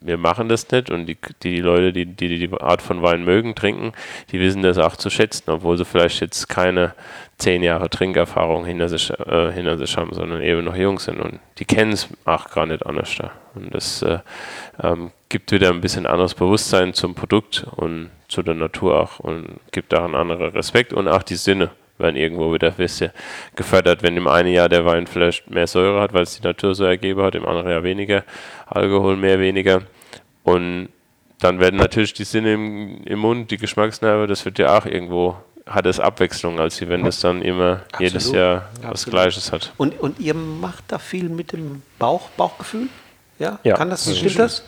wir machen das nicht. Und die, die Leute, die, die die Art von Wein mögen, trinken, die wissen das auch zu schätzen, obwohl sie vielleicht jetzt keine zehn Jahre Trinkerfahrung hinter sich, äh, hinter sich haben, sondern eben noch jung sind. Und die kennen es auch gar nicht anders da. Und das äh, ähm, gibt wieder ein bisschen anderes Bewusstsein zum Produkt und zu der Natur auch und gibt auch einen anderen Respekt und auch die Sinne werden irgendwo wieder ein bisschen gefördert. Wenn im einen Jahr der Wein vielleicht mehr Säure hat, weil es die Natur so ergeben hat, im anderen Jahr weniger Alkohol, mehr, weniger. Und dann werden natürlich die Sinne im, im Mund, die Geschmacksnerven, das wird ja auch irgendwo, hat es Abwechslung, als wenn es dann immer Absolut. jedes Jahr Absolut. was Gleiches hat. Und, und ihr macht da viel mit dem Bauch, Bauchgefühl? Ja? ja. Kann das, stimmt das?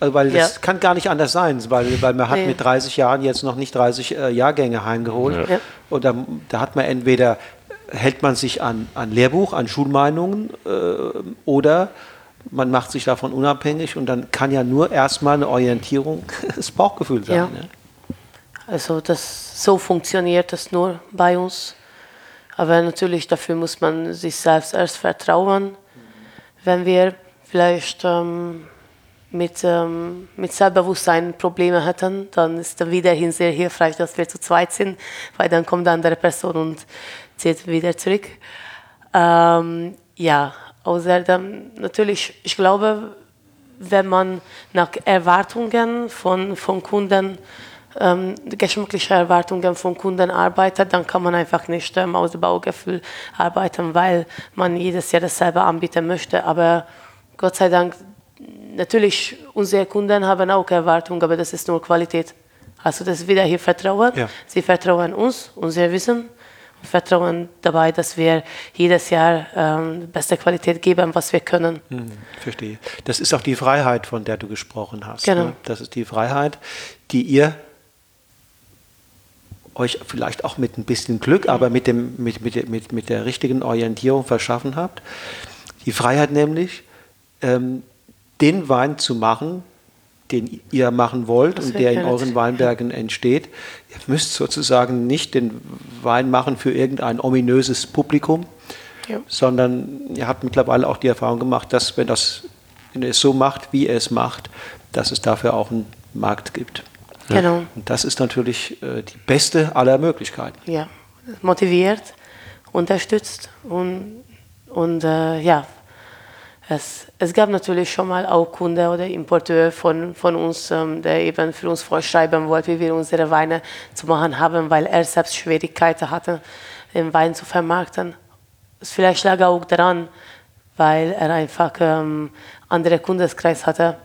Also, weil das ja. kann gar nicht anders sein, weil, weil man hat nee. mit 30 Jahren jetzt noch nicht 30 äh, Jahrgänge heimgeholt. Ja. Und da, da, hat man entweder, hält man sich an, an Lehrbuch, an Schulmeinungen äh, oder man macht sich davon unabhängig und dann kann ja nur erstmal eine Orientierung <laughs> das Bauchgefühl sein. Ja. Ne? Also das, so funktioniert das nur bei uns. Aber natürlich dafür muss man sich selbst erst vertrauen. Wenn wir vielleicht ähm, mit, ähm, mit Selbstbewusstsein Probleme hätten, dann ist dann wiederhin sehr hilfreich, dass wir zu zweit sind, weil dann kommt eine andere Person und zieht wieder zurück. Ähm, ja, außerdem natürlich, ich glaube, wenn man nach Erwartungen von, von Kunden, ähm, geschmackliche Erwartungen von Kunden arbeitet, dann kann man einfach nicht ähm, aus dem Baugefühl arbeiten, weil man jedes Jahr dasselbe anbieten möchte. Aber Gott sei Dank, natürlich, unsere Kunden haben auch Erwartungen, aber das ist nur Qualität. Also das ist wieder hier Vertrauen. Ja. Sie vertrauen uns, unser Wissen vertrauen dabei, dass wir jedes Jahr ähm, beste Qualität geben, was wir können. Hm, verstehe. Das ist auch die Freiheit, von der du gesprochen hast. Genau. Ne? Das ist die Freiheit, die ihr euch vielleicht auch mit ein bisschen Glück, aber mit, dem, mit, mit, mit, mit der richtigen Orientierung verschaffen habt. Die Freiheit nämlich, ähm, den Wein zu machen, den ihr machen wollt das und der in euren Weinbergen entsteht. Ihr müsst sozusagen nicht den Wein machen für irgendein ominöses Publikum, ja. sondern ihr habt mittlerweile auch die Erfahrung gemacht, dass wenn, das, wenn ihr es so macht, wie ihr es macht, dass es dafür auch einen Markt gibt. Genau. Und das ist natürlich äh, die beste aller Möglichkeiten. Ja, motiviert, unterstützt und, und äh, ja, es, es gab natürlich schon mal auch Kunde oder Importeur von, von uns, ähm, der eben für uns vorschreiben wollte, wie wir unsere Weine zu machen haben, weil er selbst Schwierigkeiten hatte, den Wein zu vermarkten. Es vielleicht lag auch daran, weil er einfach ähm, andere Kundeskreis hatte.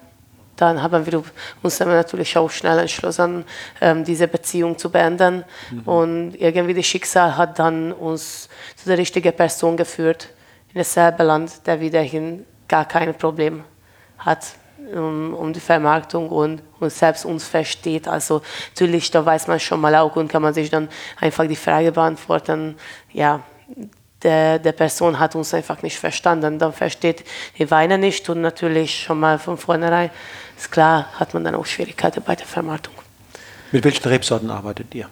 Dann haben wir uns natürlich auch schnell entschlossen, ähm, diese Beziehung zu beenden. Mhm. Und irgendwie das Schicksal hat dann uns zu der richtigen Person geführt in dasselbe Land, der wiederhin gar kein Problem hat um, um die Vermarktung und, und selbst uns versteht. Also natürlich, da weiß man schon mal auch und kann man sich dann einfach die Frage beantworten, ja, der, der Person hat uns einfach nicht verstanden. Dann versteht die Weine nicht und natürlich schon mal von vornherein ist klar, hat man dann auch Schwierigkeiten bei der Vermarktung. Mit welchen Rebsorten arbeitet ihr?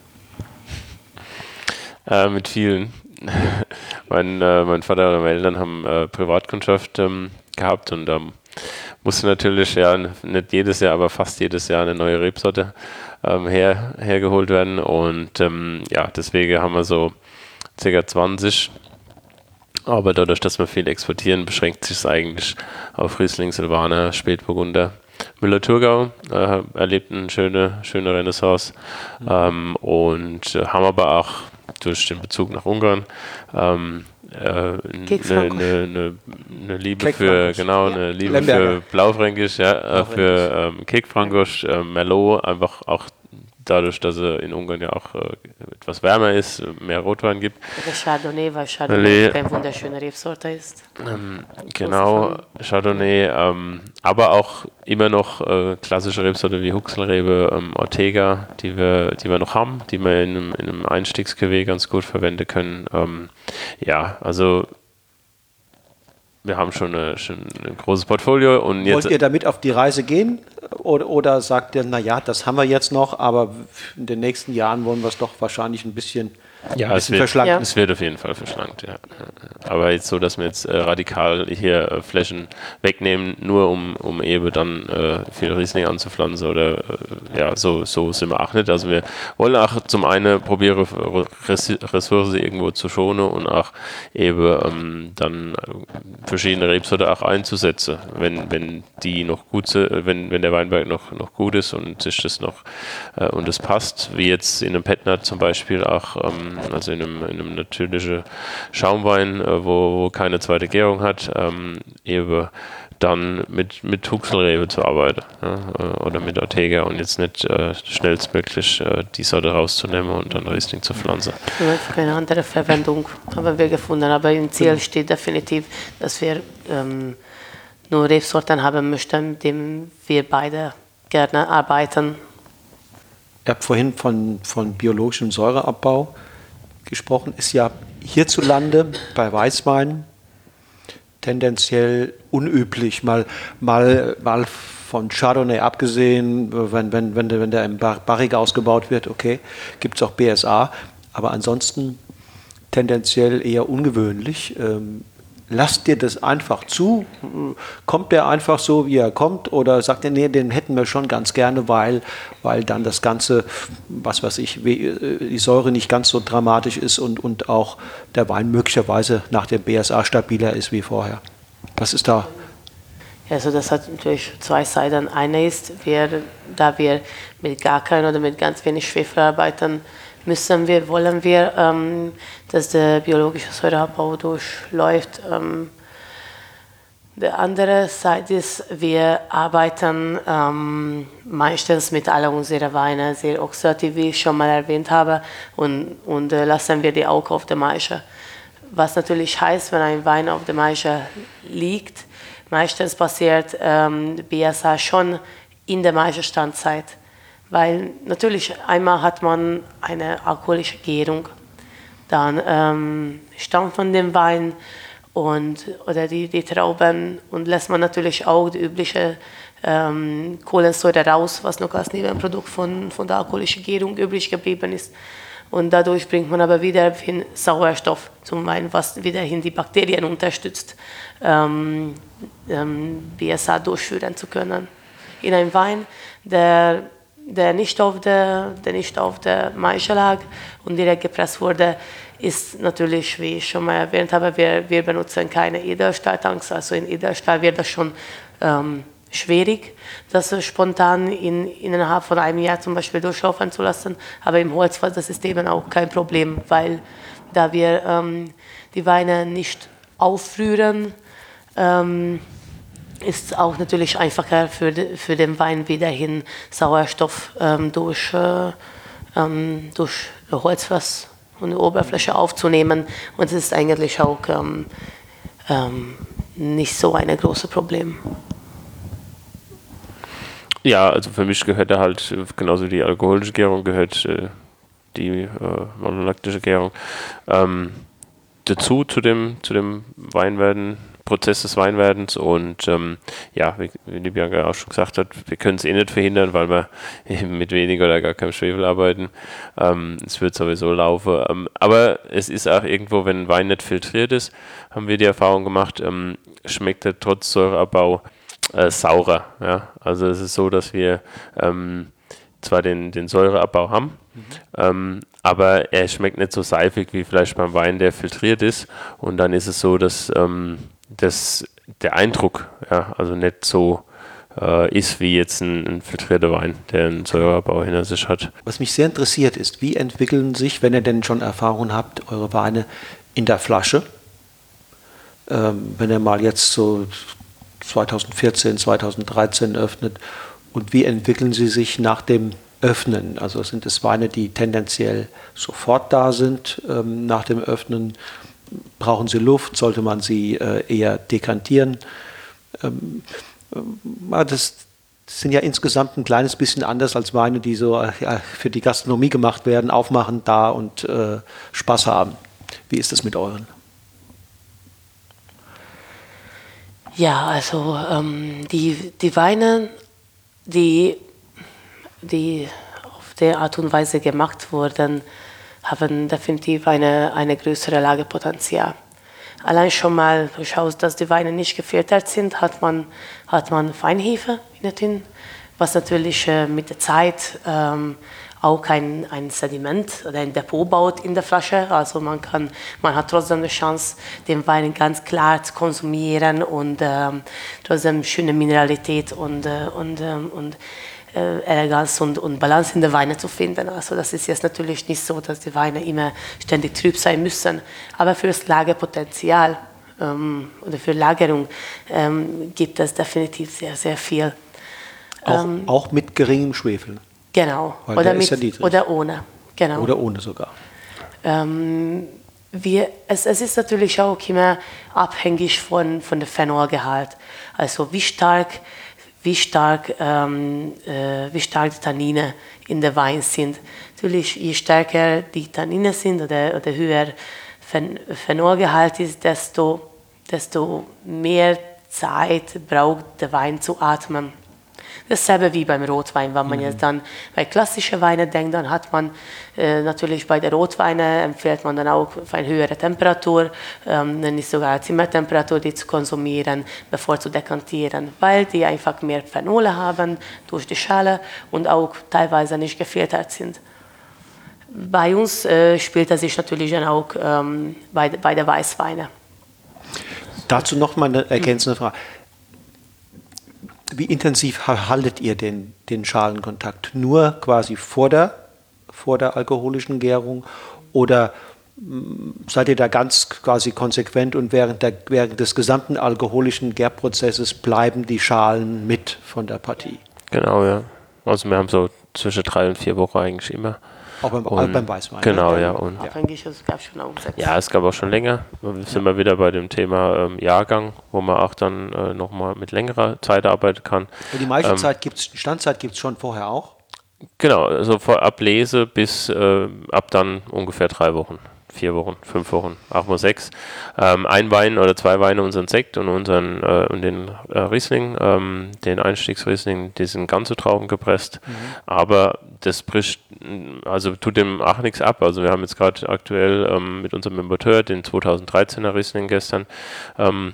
Äh, mit vielen. <laughs> mein, äh, mein Vater und meine Eltern haben äh, Privatkundschaft ähm, gehabt und ähm, musste natürlich ja nicht jedes Jahr, aber fast jedes Jahr eine neue Rebsorte ähm, her, hergeholt werden. Und ähm, ja, deswegen haben wir so ca. 20. Aber dadurch, dass wir viel exportieren, beschränkt sich es eigentlich auf Riesling, Silvaner, Spätburgunder. Müller-Thurgau äh, erlebt eine schöne, schöne Renaissance mhm. ähm, und äh, haben aber auch durch den Bezug nach Ungarn ähm, äh, eine, eine, eine Liebe für genau eine Liebe Lemberger. für Blaufränkisch, ja, äh, für ähm, Kekfrankisch, äh, Merlot, einfach auch dadurch, dass er in Ungarn ja auch äh, etwas wärmer ist, mehr Rotwein gibt. Der Chardonnay, weil Chardonnay eine wunderschöne Rebsorte ist. Ähm, genau, Chardonnay, ähm, aber auch immer noch äh, klassische Rebsorte wie Huxelrebe, ähm, Ortega, die wir, die wir noch haben, die wir in einem, in einem Einstiegsgewehr ganz gut verwenden können. Ähm, ja, also wir haben schon, eine, schon ein großes Portfolio. Und jetzt Wollt ihr damit auf die Reise gehen? Oder, oder sagt ihr, naja, das haben wir jetzt noch, aber in den nächsten Jahren wollen wir es doch wahrscheinlich ein bisschen ja, es wird, ja. es wird auf jeden Fall verschlankt, ja. Aber jetzt so, dass wir jetzt äh, radikal hier äh, Flächen wegnehmen, nur um, um eben dann äh, viel Riesling anzupflanzen oder äh, ja, so, so sind wir auch nicht. Also wir wollen auch zum einen probieren, Ressourcen irgendwo zu schonen und auch eben ähm, dann verschiedene Rebsorte auch einzusetzen, wenn, wenn die noch gut sind, wenn, wenn der Weinberg noch, noch gut ist und sich das noch äh, und es passt, wie jetzt in einem Petnat zum Beispiel auch ähm, also in einem, in einem natürlichen Schaumwein, äh, wo, wo, keine zweite Gärung hat, ähm, eben dann mit, mit Huxelrebe zu arbeiten ja, äh, oder mit Ortega und jetzt nicht äh, schnellstmöglich äh, die Sorte rauszunehmen und dann Riesling zu pflanzen. Keine andere Verwendung haben wir gefunden, aber im Ziel steht definitiv, dass wir ähm, nur Rebsorten haben möchten, mit denen wir beide gerne arbeiten. Ihr habt vorhin von, von biologischem Säureabbau gesprochen, ist ja hierzulande bei Weißwein tendenziell unüblich. Mal, mal, mal von Chardonnay abgesehen, wenn, wenn, wenn, der, wenn der im Barrique ausgebaut wird, okay, gibt es auch BSA, aber ansonsten tendenziell eher ungewöhnlich. Ähm, lasst dir das einfach zu? Kommt der einfach so, wie er kommt? Oder sagt er, nee, den hätten wir schon ganz gerne, weil, weil dann das Ganze, was weiß ich, äh, die Säure nicht ganz so dramatisch ist und, und auch der Wein möglicherweise nach dem BSA stabiler ist wie vorher? Was ist da? Also das hat natürlich zwei Seiten. Eine ist, wir, da wir mit gar keinem oder mit ganz wenig Schwefel arbeiten, müssen wir, wollen wir, ähm, dass der biologische Säureabbau durchläuft. Ähm, der andere Seite ist, wir arbeiten ähm, meistens mit all unseren Weinen sehr oxidativ, wie ich schon mal erwähnt habe, und, und äh, lassen wir die auch auf der Maische. Was natürlich heißt, wenn ein Wein auf der Maische liegt, meistens passiert ähm, BSA schon in der Maischestandzeit. Weil natürlich einmal hat man eine alkoholische Gärung, dann ähm, stammt man den Wein und, oder die, die Trauben und lässt man natürlich auch die übliche ähm, Kohlensäure raus, was noch als Nebenprodukt von, von der alkoholischen Gärung übrig geblieben ist. Und dadurch bringt man aber wieder hin Sauerstoff zum Wein, was wiederhin die Bakterien unterstützt, ähm, ähm, BSA durchführen zu können. In einem Wein, der der nicht auf der, der, nicht auf der Maische lag und direkt gepresst wurde, ist natürlich, wie ich schon mal erwähnt habe, wir, wir benutzen keine Edelstahltanks. Also in Edelstahl wird das schon ähm, schwierig, das spontan in, innerhalb von einem Jahr zum Beispiel durchlaufen zu lassen. Aber im Holz war das System auch kein Problem, weil da wir ähm, die Weine nicht aufrühren, ähm, ist auch natürlich einfacher für, für den Wein wiederhin Sauerstoff ähm, durch, äh, ähm, durch Holzfass und die Oberfläche aufzunehmen. Und es ist eigentlich auch ähm, ähm nicht so ein großes Problem. Ja, also für mich gehört da halt, genauso die alkoholische Gärung gehört äh, die äh, malolaktische Gärung ähm, dazu, zu dem, zu dem Weinwerden, Prozess des Weinwerdens und ähm, ja, wie, wie die Bianca auch schon gesagt hat, wir können es eh nicht verhindern, weil wir <laughs> eben mit weniger oder gar keinem Schwefel arbeiten. Ähm, es wird sowieso laufen. Ähm, aber es ist auch irgendwo, wenn Wein nicht filtriert ist, haben wir die Erfahrung gemacht, ähm, schmeckt er trotz Säureabbau äh, saurer. Ja? Also es ist so, dass wir ähm, zwar den, den Säureabbau haben, mhm. ähm, aber er schmeckt nicht so seifig wie vielleicht beim Wein, der filtriert ist. Und dann ist es so, dass, ähm, dass der Eindruck ja, also nicht so äh, ist wie jetzt ein, ein, filtrierter Wein, der einen Säureabbau hinter sich hat. Was mich sehr interessiert ist, wie entwickeln sich, wenn ihr denn schon Erfahrung habt, eure Weine in der Flasche? Ähm, wenn ihr mal jetzt so 2014, 2013 öffnet und wie entwickeln sie sich nach dem Öffnen? Also sind es Weine, die tendenziell sofort da sind ähm, nach dem Öffnen? Brauchen sie Luft? Sollte man sie äh, eher dekantieren? Ähm, äh, das, sind ja insgesamt ein kleines bisschen anders als Weine, die so äh, ja, für die Gastronomie gemacht werden, aufmachen da und äh, Spaß haben. Wie ist das mit euren? Ja, also ähm, die, die Weine, die, die auf der Art und Weise gemacht wurden, haben definitiv eine, eine größere Lagerpotenzial. Allein schon mal, du dass die Weine nicht gefiltert sind, hat man, hat man Feinhefe in drin, was natürlich äh, mit der Zeit ähm, auch ein, ein Sediment oder ein Depot baut in der Flasche. Also man, kann, man hat trotzdem die Chance, den Wein ganz klar zu konsumieren und ähm, trotzdem schöne Mineralität und, äh, und, ähm, und äh, Eleganz und, und Balance in den Weinen zu finden. Also das ist jetzt natürlich nicht so, dass die Weine immer ständig trüb sein müssen, aber für das Lagerpotenzial ähm, oder für Lagerung ähm, gibt es definitiv sehr, sehr viel. Auch, ähm, auch mit geringem Schwefel. Genau. Weil oder, mit, ja oder ohne. Genau. Oder ohne sogar. Ähm, wir, es, es, ist natürlich auch immer abhängig von, von dem Phenolgehalt. Also wie stark, wie stark, ähm, äh, wie stark die Tannine in der Wein sind. Natürlich, je stärker die Tannine sind oder, oder höher Phen Phenolgehalt ist, desto, desto mehr Zeit braucht der Wein zu atmen. Dasselbe wie beim Rotwein, wenn man mhm. jetzt dann bei klassischen Weinen denkt, dann hat man äh, natürlich bei der Rotweine empfiehlt man dann auch auf eine höhere Temperatur, ähm, nicht sogar Zimmertemperatur, die zu konsumieren, bevor zu dekantieren, weil die einfach mehr Phenole haben durch die Schale und auch teilweise nicht gefiltert sind. Bei uns äh, spielt das sich natürlich dann auch ähm, bei, bei der Weißweine. Dazu noch mal eine ergänzende Frage. Wie intensiv haltet ihr den, den Schalenkontakt? Nur quasi vor der, vor der alkoholischen Gärung oder mm, seid ihr da ganz quasi konsequent und während, der, während des gesamten alkoholischen Gärprozesses bleiben die Schalen mit von der Partie? Genau, ja. Also wir haben so zwischen drei und vier Wochen eigentlich immer. Auch beim, und, beim Weißwein. Genau, ne? ja. Und, Abhängig, es gab schon auch sechs. Ja, es gab auch schon länger. Wir sind ja. mal wieder bei dem Thema ähm, Jahrgang, wo man auch dann äh, nochmal mit längerer Zeit arbeiten kann. Und die meiste ähm, Zeit gibt es, Standzeit gibt es schon vorher auch? Genau, also vor Ablese bis äh, ab dann ungefähr drei Wochen vier Wochen, fünf Wochen, auch mal sechs. Ähm, ein Wein oder zwei Weine, unseren Sekt und unseren äh, und den äh, Riesling, ähm, den Einstiegsriesling, die sind ganz so Trauben gepresst. Mhm. Aber das bricht, also tut dem auch nichts ab. Also wir haben jetzt gerade aktuell ähm, mit unserem Importeur den 2013er Riesling gestern ähm,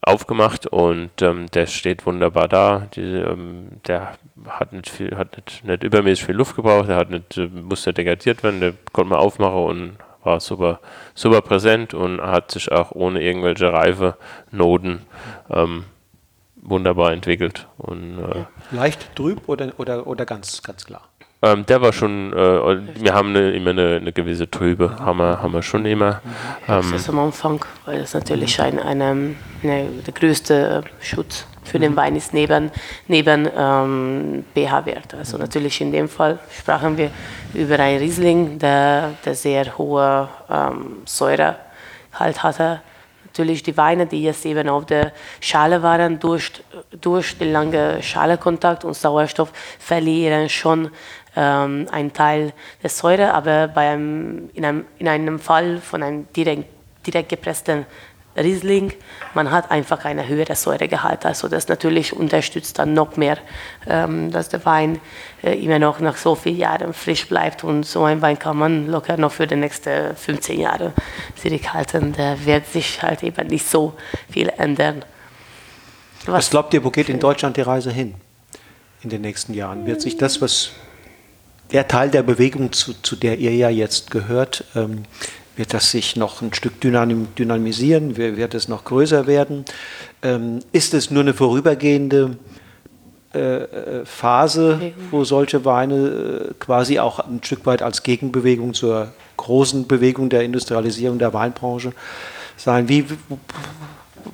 aufgemacht und ähm, der steht wunderbar da. Die, ähm, der hat nicht viel, hat nicht, nicht übermäßig viel Luft gebraucht, der hat nicht, äh, musste degradiert werden, der konnte man aufmachen und war super, super präsent und hat sich auch ohne irgendwelche reife Noten ähm, wunderbar entwickelt. Und, äh, Leicht trüb oder, oder, oder ganz, ganz klar? Ähm, der war schon, äh, wir haben eine, immer eine, eine, gewisse Trübe, haben wir, haben wir schon immer. Ähm, das ist am Anfang, weil das natürlich ein, eine, eine, der größte Schutz für den Wein ist neben, neben ähm, pH-Wert. Also natürlich in dem Fall sprachen wir über einen Riesling, der, der sehr hohe ähm, Säurehalt hatte. natürlich die Weine, die jetzt eben auf der Schale waren, durch, durch den langen Schalekontakt und Sauerstoff verlieren schon ähm, einen Teil der Säure, aber beim, in, einem, in einem Fall von einem direkt, direkt gepressten Riesling, man hat einfach eine höhere Säuregehalt. Also das natürlich unterstützt dann noch mehr, ähm, dass der Wein äh, immer noch nach so vielen Jahren frisch bleibt. Und so ein Wein kann man locker noch für die nächsten 15 Jahre zurückhalten. Der wird sich halt eben nicht so viel ändern. Was, was glaubt ihr, wo geht in Deutschland die Reise hin in den nächsten Jahren? Wird sich das, was der Teil der Bewegung, zu, zu der ihr ja jetzt gehört, ähm, wird das sich noch ein Stück dynam dynamisieren? Wird es noch größer werden? Ähm, ist es nur eine vorübergehende äh, äh, Phase, wo solche Weine äh, quasi auch ein Stück weit als Gegenbewegung zur großen Bewegung der Industrialisierung der Weinbranche sein? Wie,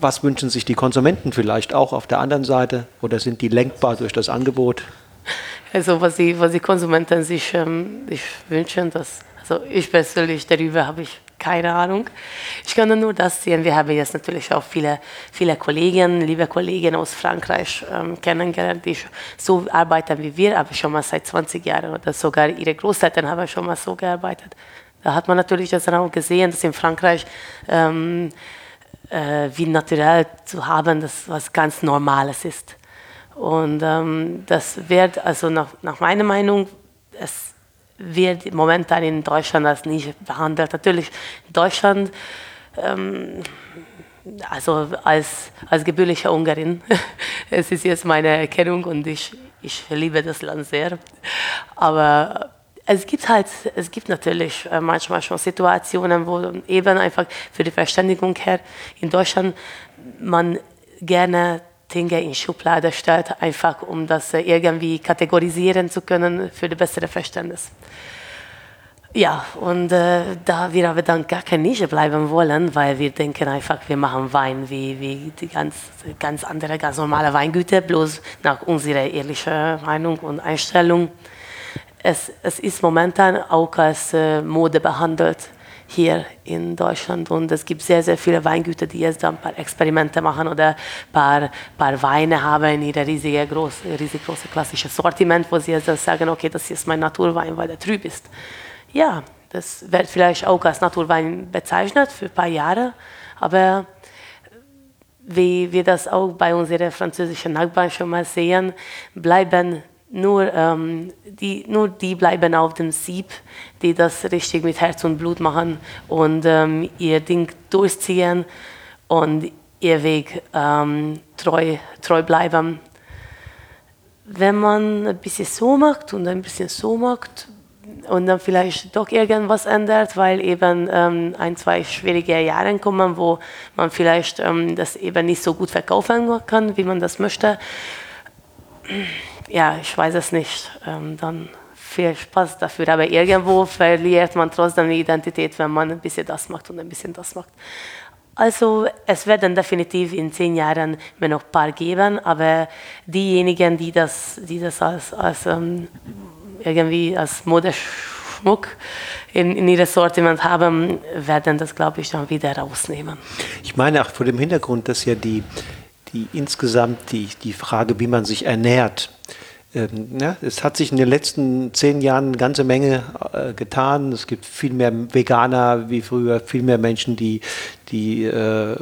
was wünschen sich die Konsumenten vielleicht auch auf der anderen Seite oder sind die lenkbar durch das Angebot? Also was die, was die Konsumenten sich, ähm, sich wünschen, dass also ich persönlich, darüber habe ich keine Ahnung. Ich kann nur das sehen. Wir haben jetzt natürlich auch viele, viele Kollegen, liebe Kollegen aus Frankreich ähm, kennengelernt, die so arbeiten wie wir, aber schon mal seit 20 Jahren oder sogar ihre Großeltern haben schon mal so gearbeitet. Da hat man natürlich das auch gesehen, dass in Frankreich ähm, äh, wie naturell zu haben, das was ganz Normales ist. Und ähm, das wird also nach, nach meiner Meinung, es wird momentan in Deutschland als nicht behandelt. Natürlich in Deutschland, ähm, also als, als gebürtige Ungarin, <laughs> es ist jetzt meine Erkennung und ich, ich liebe das Land sehr. Aber es gibt halt, es gibt natürlich äh, manchmal schon Situationen, wo eben einfach für die Verständigung her in Deutschland man gerne Dinge in Schublade stellt, einfach um das irgendwie kategorisieren zu können für das bessere Verständnis. Ja, und äh, da wir aber dann gar keine Nische bleiben wollen, weil wir denken einfach, wir machen Wein wie, wie die ganz, ganz andere, ganz normale Weingüter, bloß nach unserer ehrlichen Meinung und Einstellung. Es, es ist momentan auch als äh, Mode behandelt hier in Deutschland. Und es gibt sehr, sehr viele Weingüter, die jetzt ein paar Experimente machen oder ein paar, paar Weine haben in ihrem riesigen, groß, riesig großen klassischen Sortiment, wo sie jetzt sagen, okay, das ist mein Naturwein, weil der trüb ist. Ja, das wird vielleicht auch als Naturwein bezeichnet für ein paar Jahre, aber wie wir das auch bei unseren französischen Nachbarn schon mal sehen, bleiben nur, ähm, die, nur die bleiben auf dem Sieb, die das richtig mit Herz und Blut machen und ähm, ihr Ding durchziehen und ihr Weg ähm, treu, treu bleiben. Wenn man ein bisschen so macht und ein bisschen so macht und dann vielleicht doch irgendwas ändert, weil eben ähm, ein, zwei schwierige Jahre kommen, wo man vielleicht ähm, das eben nicht so gut verkaufen kann, wie man das möchte, ja, ich weiß es nicht, ähm, dann viel Spaß dafür. Aber irgendwo verliert man trotzdem die Identität, wenn man ein bisschen das macht und ein bisschen das macht. Also es werden definitiv in zehn Jahren mehr noch ein paar geben, aber diejenigen, die das, die das als, als ähm, irgendwie als Modeschmuck in, in ihr Sortiment haben, werden das, glaube ich, dann wieder rausnehmen. Ich meine auch vor dem Hintergrund, dass ja die, die insgesamt die, die Frage, wie man sich ernährt, ähm, ja, es hat sich in den letzten zehn Jahren eine ganze Menge äh, getan. Es gibt viel mehr Veganer wie früher, viel mehr Menschen, die, die äh, äh,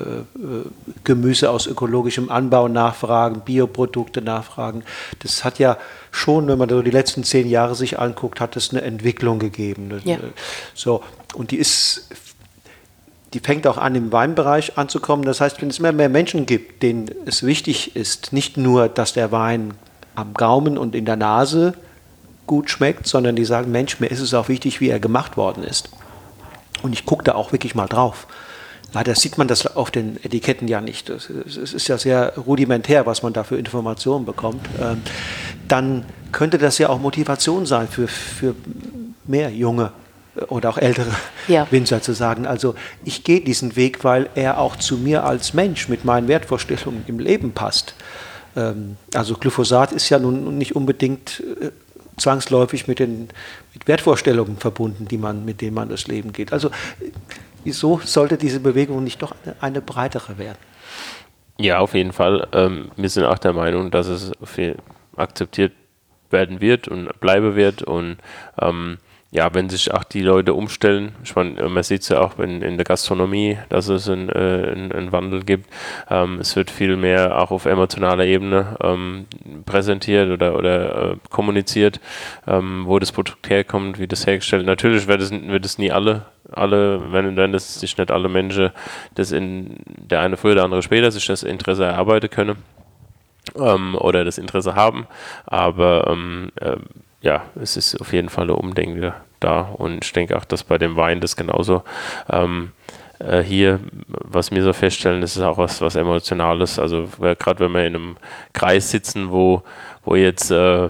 Gemüse aus ökologischem Anbau nachfragen, Bioprodukte nachfragen. Das hat ja schon, wenn man so die letzten zehn Jahre sich anguckt, hat es eine Entwicklung gegeben. Ja. So, und die ist die fängt auch an, im Weinbereich anzukommen. Das heißt, wenn es immer mehr Menschen gibt, denen es wichtig ist, nicht nur, dass der Wein am Gaumen und in der Nase gut schmeckt, sondern die sagen, Mensch, mir ist es auch wichtig, wie er gemacht worden ist. Und ich gucke da auch wirklich mal drauf. Leider sieht man das auf den Etiketten ja nicht. Es ist ja sehr rudimentär, was man da für Informationen bekommt. Ähm, dann könnte das ja auch Motivation sein für, für mehr junge oder auch ältere ja. <laughs> Winzer zu sagen, also ich gehe diesen Weg, weil er auch zu mir als Mensch mit meinen Wertvorstellungen im Leben passt. Ähm, also Glyphosat ist ja nun nicht unbedingt äh, zwangsläufig mit den mit Wertvorstellungen verbunden, die man, mit denen man das Leben geht. Also wieso sollte diese Bewegung nicht doch eine, eine breitere werden? Ja, auf jeden Fall. Ähm, wir sind auch der Meinung, dass es akzeptiert werden wird und bleiben wird und ähm, ja, wenn sich auch die Leute umstellen, ich meine, man sieht es ja auch in, in der Gastronomie, dass es einen, äh, einen Wandel gibt. Ähm, es wird viel mehr auch auf emotionaler Ebene ähm, präsentiert oder, oder äh, kommuniziert, ähm, wo das Produkt herkommt, wie das hergestellt. Natürlich wird es, wird es nie alle, alle, wenn, wenn es sich nicht alle Menschen, das in der eine früher, der andere später, sich das Interesse erarbeiten können ähm, oder das Interesse haben. Aber ähm, äh, ja, es ist auf jeden Fall eine Umdenke da und ich denke auch, dass bei dem Wein das genauso ähm, äh, hier, was wir so feststellen, das ist auch was, was Emotionales. Also gerade wenn wir in einem Kreis sitzen, wo, wo jetzt äh,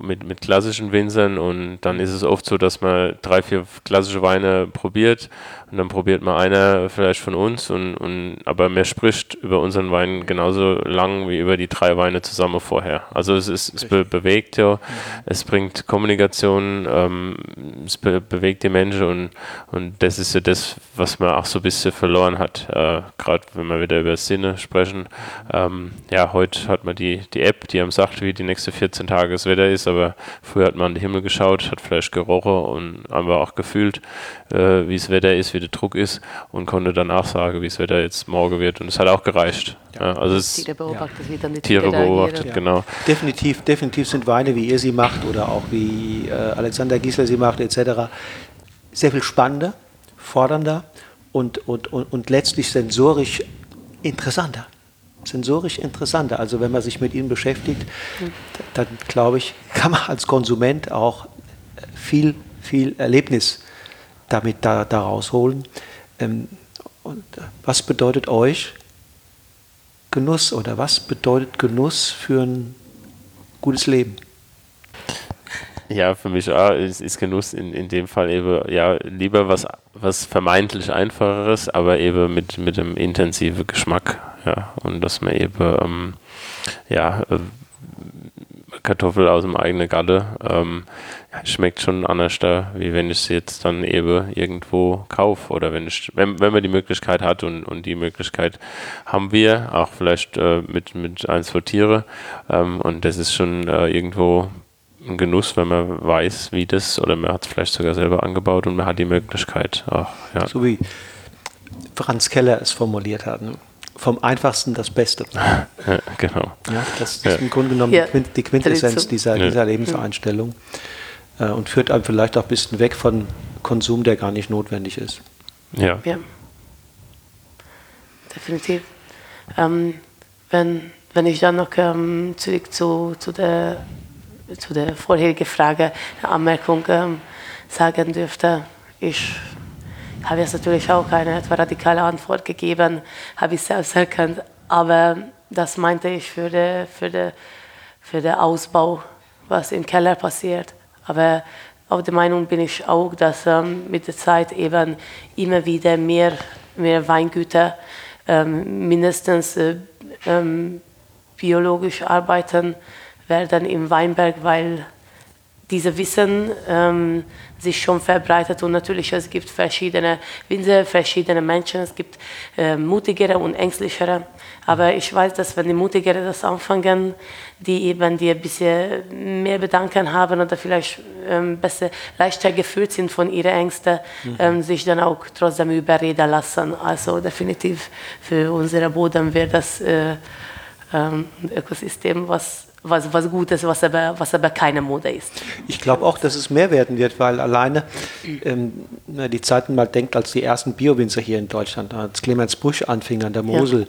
mit, mit klassischen Winzern und dann ist es oft so, dass man drei, vier klassische Weine probiert und dann probiert mal einer vielleicht von uns und, und aber mehr spricht über unseren Wein genauso lang wie über die drei Weine zusammen vorher. Also es ist, es be bewegt ja, mhm. es bringt Kommunikation, ähm, es be bewegt die Menschen und, und das ist ja das, was man auch so ein bisschen verloren hat. Äh, Gerade wenn wir wieder über Sinne sprechen. Ähm, ja, heute hat man die, die App, die einem sagt, wie die nächsten 14 Tage das Wetter ist, aber früher hat man an den Himmel geschaut, hat vielleicht gerochen und aber auch gefühlt, äh, wie das Wetter ist, wie der Druck ist und konnte danach sagen, wie das Wetter jetzt morgen wird. Und es hat auch gereicht. Ja. also es Tiere beobachtet, ja. wie dann die Tiere beobachtet, ja. genau. Definitiv, definitiv sind Weine, wie ihr sie macht oder auch wie äh, Alexander Giesler sie macht, etc., sehr viel spannender, fordernder und, und, und, und letztlich sensorisch interessanter sensorisch interessanter. Also wenn man sich mit ihnen beschäftigt, mhm. dann glaube ich, kann man als Konsument auch viel, viel Erlebnis damit da, da rausholen. Ähm, was bedeutet euch Genuss oder was bedeutet Genuss für ein gutes Leben? Ja, für mich auch ist, ist Genuss in, in dem Fall eben ja lieber was, was vermeintlich einfacheres, aber eben mit, mit einem intensiven Geschmack. Ja, und dass man eben ähm, ja, Kartoffel aus dem eigenen Galle ähm, schmeckt schon anders da, wie wenn ich sie jetzt dann eben irgendwo kaufe oder wenn ich, wenn, wenn man die Möglichkeit hat und, und die Möglichkeit haben wir, auch vielleicht äh, mit, mit eins für Tiere ähm, und das ist schon äh, irgendwo ein Genuss, wenn man weiß, wie das oder man hat es vielleicht sogar selber angebaut und man hat die Möglichkeit. Auch, ja. So wie Franz Keller es formuliert hat. Ne? Vom Einfachsten das Beste. <laughs> Ja, genau. Ja, das ist ja. im Grunde genommen ja. die Quintessenz dieser, dieser Lebenseinstellung äh, und führt einem vielleicht auch ein bisschen weg von Konsum, der gar nicht notwendig ist. Ja. ja. Definitiv. Ähm, wenn, wenn ich dann noch ähm, zurück zu, zu, der, zu der vorherigen Frage, der Anmerkung ähm, sagen dürfte, ich habe jetzt natürlich auch keine etwa radikale Antwort gegeben, habe ich selbst erkannt, aber das meinte ich für den für de, für de Ausbau, was im Keller passiert. Aber auf der Meinung bin ich auch, dass ähm, mit der Zeit eben immer wieder mehr, mehr Weingüter ähm, mindestens äh, ähm, biologisch arbeiten werden im Weinberg, weil diese Wissen ähm, sich schon verbreitet und natürlich es gibt verschiedene Winzer, verschiedene Menschen, es gibt äh, mutigere und ängstlichere, aber ich weiß, dass wenn die mutigere das anfangen, die eben die ein bisschen mehr Bedanken haben oder vielleicht ähm, besser leichter gefühlt sind von ihren Ängsten, mhm. ähm, sich dann auch trotzdem überreden lassen. Also definitiv für unsere Boden wäre das äh, ähm, Ökosystem, was was, was gut ist, was aber, was aber keine Mode ist. Ich glaube auch, dass es mehr werden wird, weil alleine ähm, die Zeiten mal denkt, als die ersten Biowinzer hier in Deutschland, als Clemens Busch anfing an der Mosel,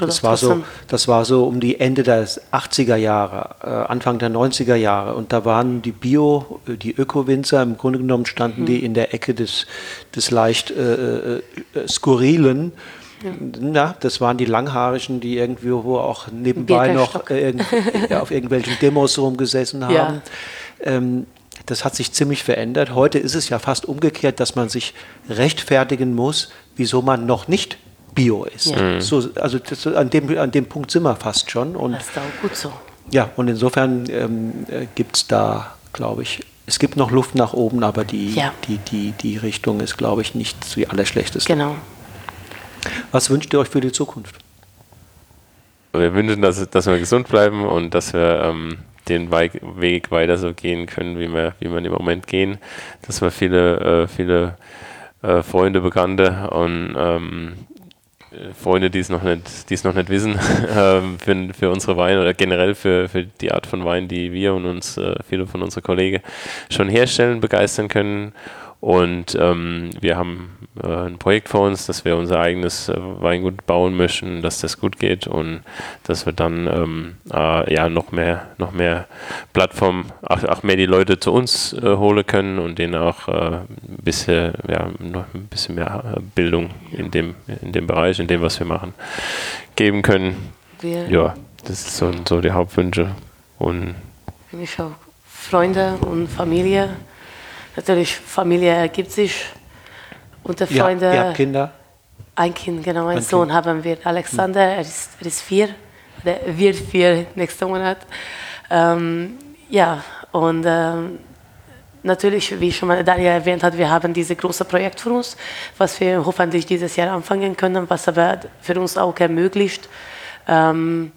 ja. das, war so, das war so um die Ende der 80er Jahre, äh, Anfang der 90er Jahre und da waren die Bio, die Öko-Winzer, im Grunde genommen standen mhm. die in der Ecke des, des leicht äh, äh, skurrilen ja. das waren die Langhaarigen, die irgendwie wo auch nebenbei noch äh, ja, auf irgendwelchen Demos rumgesessen haben. Ja. Ähm, das hat sich ziemlich verändert. Heute ist es ja fast umgekehrt, dass man sich rechtfertigen muss, wieso man noch nicht Bio ist. Ja. Mhm. So, also das, an, dem, an dem Punkt sind wir fast schon. Und, das ist auch gut so. Ja, und insofern ähm, äh, gibt es da, glaube ich, es gibt noch Luft nach oben, aber die, Ja. die, die, die Richtung ist, glaube ich, nicht die allerschlechteste. Genau. Was wünscht ihr euch für die Zukunft? Wir wünschen, dass, dass wir gesund bleiben und dass wir ähm, den Weg weiter so gehen können, wie wir, wie wir im Moment gehen. Dass wir viele, äh, viele äh, Freunde, Bekannte und ähm, äh, Freunde, die es noch nicht, die es noch nicht wissen, <laughs> ähm, für, für unsere Weine oder generell für, für die Art von Wein, die wir und uns äh, viele von unseren Kollegen schon herstellen, begeistern können. Und ähm, wir haben äh, ein Projekt vor uns, dass wir unser eigenes äh, Weingut bauen möchten, dass das gut geht und dass wir dann ähm, äh, ja noch mehr, noch mehr Plattformen, auch, auch mehr die Leute zu uns äh, holen können und denen auch äh, ein bisschen, ja, noch ein bisschen mehr äh, Bildung in dem, in dem Bereich, in dem, was wir machen, geben können. Wir, Ja, das ist so, so die Hauptwünsche. Und Freunde und Familie. Natürlich, Familie ergibt sich unter Ihr, habt- Freunde. ihr habt Kinder? Ein Kind, genau, einen Ein Sohn Kind. haben wir, Alexander, er ist, er ist vier, der wird vier nächsten Monat. Ähm, ja, und ähm, natürlich, wie schon mal Daniel erwähnt hat, wir haben dieses große Projekt für uns, was wir hoffentlich dieses Jahr anfangen können, was aber für uns auch ermöglicht, ähm,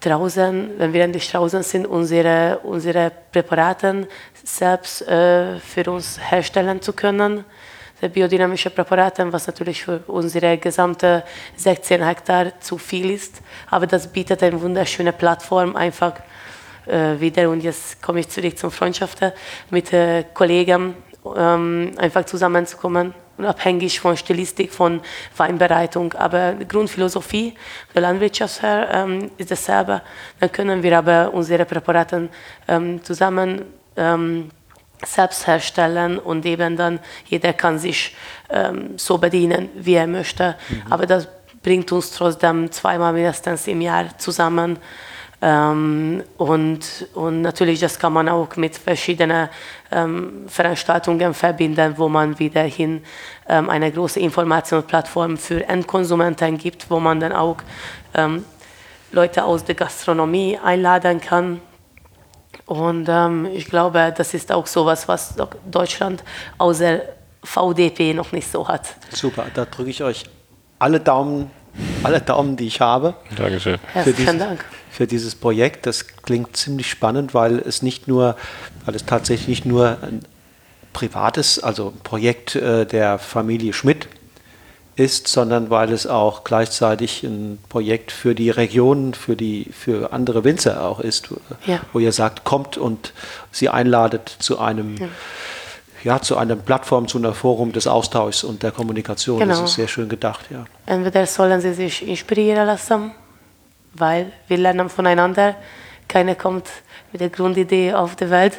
draußen, wenn wir endlich draußen sind, unsere, unsere Präparaten selbst äh, für uns herstellen zu können. Der biodynamische Präparaten, was natürlich für unsere gesamte 16 Hektar zu viel ist. Aber das bietet eine wunderschöne Plattform, einfach äh, wieder, und jetzt komme ich zurück zum Freundschaften, mit äh, Kollegen ähm, einfach zusammenzukommen, unabhängig von Stilistik, von Weinbereitung. Aber die Grundphilosophie der Landwirtschaft ähm, ist dasselbe. Dann können wir aber unsere Präparate ähm, zusammen ähm, selbst herstellen und eben dann jeder kann sich ähm, so bedienen, wie er möchte. Aber das bringt uns trotzdem zweimal mindestens im Jahr zusammen. Ähm, und, und natürlich, das kann man auch mit verschiedenen ähm, Veranstaltungen verbinden, wo man wiederhin ähm, eine große Informationsplattform für Endkonsumenten gibt, wo man dann auch ähm, Leute aus der Gastronomie einladen kann. Und ähm, ich glaube, das ist auch sowas, was Deutschland außer VDP noch nicht so hat. Super, da drücke ich euch alle Daumen, alle Daumen, die ich habe. Dankeschön. Herzlichen Dank. Für dieses Projekt. Das klingt ziemlich spannend, weil es nicht nur, weil es tatsächlich nicht nur ein privates, also ein Projekt äh, der Familie Schmidt ist, sondern weil es auch gleichzeitig ein Projekt für die Region, für die für andere Winzer auch ist, Ja. wo ihr sagt, kommt und sie einladet zu einem ja. zu einer Plattform, zu einem Forum des Austauschs und der Kommunikation. Das Genau. ist sehr schön gedacht, ja. Entweder sollen sie sich inspirieren lassen, weil wir lernen voneinander. Keiner kommt mit der Grundidee auf die Welt.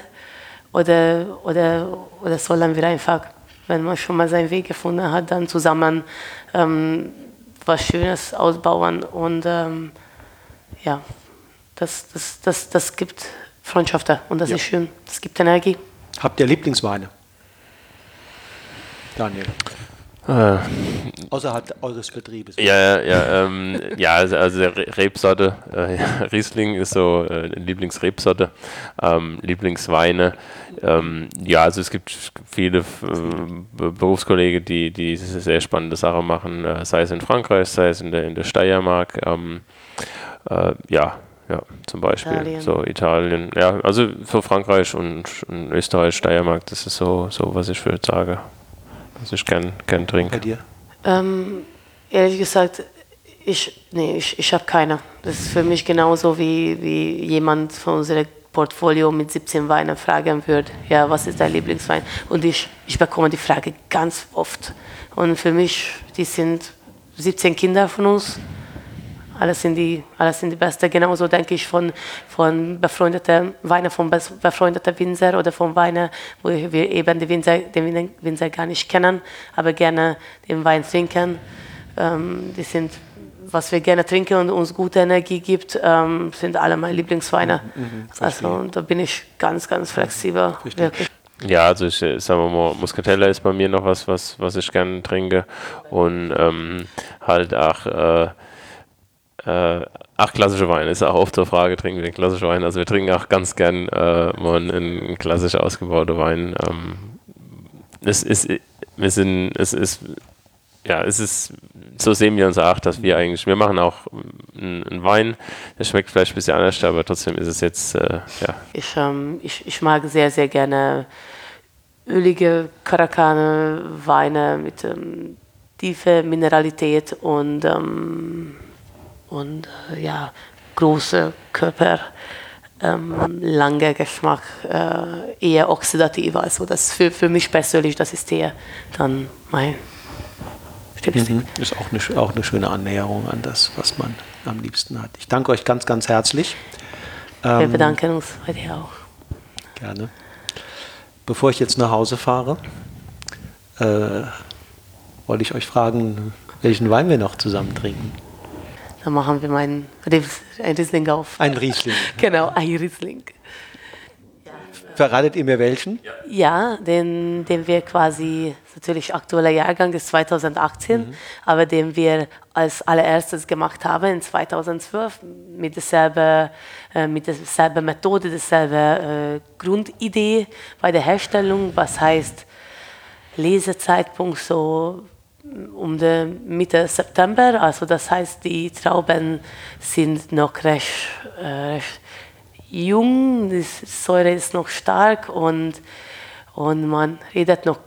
Oder, oder, oder sollen wir einfach, wenn man schon mal seinen Weg gefunden hat, dann zusammen ähm, was Schönes ausbauen. Und ähm, ja, das, das, das, das gibt Freundschaften und das Ja. ist schön. Das gibt Energie. Habt ihr Lieblingsweine? Daniel. Äh, Außerhalb eures Betriebes. Ja, ja, ja, ähm, ja also, also Rebsorte, äh, Riesling ist so äh, Lieblingsrebsorte, ähm, Lieblingsweine. Ähm, ja, also es gibt viele äh, Be- Berufskollegen, die, die sehr spannende Sachen machen, äh, sei es in Frankreich, sei es in der, in der Steiermark. Ähm, äh, ja, ja, zum Beispiel Italien. so Italien. Ja, also für Frankreich und, und Österreich, Steiermark, das ist so, so was ich würde sagen, was ich gern, gern Bei trinke. dir? Ähm, ehrlich gesagt, ich, nee, ich, ich habe keine. Das ist für mich genauso wie, wie jemand von unserem Portfolio mit 17 Weinen fragen würde, ja, was ist dein Lieblingswein? Und ich, ich bekomme die Frage ganz oft. Und für mich, die sind 17 Kinder von uns. Alles sind die, alles sind die Beste. Genauso denke ich von, von befreundeten Weinen, von befreundeten Winzer oder von Weinen, wo wir eben die Winzer, den Win- Winzer gar nicht kennen, aber gerne den Wein trinken. Ähm, die sind, was wir gerne trinken und uns gute Energie gibt, ähm, sind alle meine Lieblingsweine. also da bin ich ganz, ganz flexibel. Ja, also ich äh, sagen wir mal, Muscatella ist bei mir noch was, was, was ich gerne trinke. Und ähm, halt auch äh, äh, Ach, klassische Wein ist auch oft zur Frage, trinken wir klassische Wein. Also wir trinken auch ganz gern äh, mal einen, klassisch ausgebauten Wein. Ähm, es ist, wir sind, es ist, ja, es ist, so sehen wir uns auch, dass wir eigentlich, wir machen auch einen, einen Wein, der schmeckt vielleicht ein bisschen anders, aber trotzdem ist es jetzt, äh, ja. Ich, ähm, ich, ich mag sehr, sehr gerne ölige Karakane Weine mit ähm, tiefer Mineralität und ähm, und äh, ja, große Körper, ähm, langer Geschmack, äh, eher oxidativ. Also das für, für mich persönlich, das ist eher dann mein Stilistik. Mhm. Ist auch eine, auch eine schöne Annäherung an das, was man am liebsten hat. Ich danke euch ganz, ganz herzlich. Wir ähm, bedanken uns bei dir auch. Gerne. Bevor ich jetzt nach Hause fahre, äh, wollte ich euch fragen, welchen Wein wir noch zusammen trinken. Dann machen wir meinen Riesling auf. Ein Riesling. <laughs> genau, ein Riesling. Verratet ihr mir welchen? Ja, den, den wir quasi, natürlich aktueller Jahrgang ist 2018, mhm. aber den wir als allererstes gemacht haben in 2012 mit derselben, äh, mit derselben Methode, derselben äh, Grundidee bei der Herstellung, was heißt Lesezeitpunkt so um Mitte September. Also das heißt, die Trauben sind noch recht, äh, jung, die Säure ist noch stark und, und man redet noch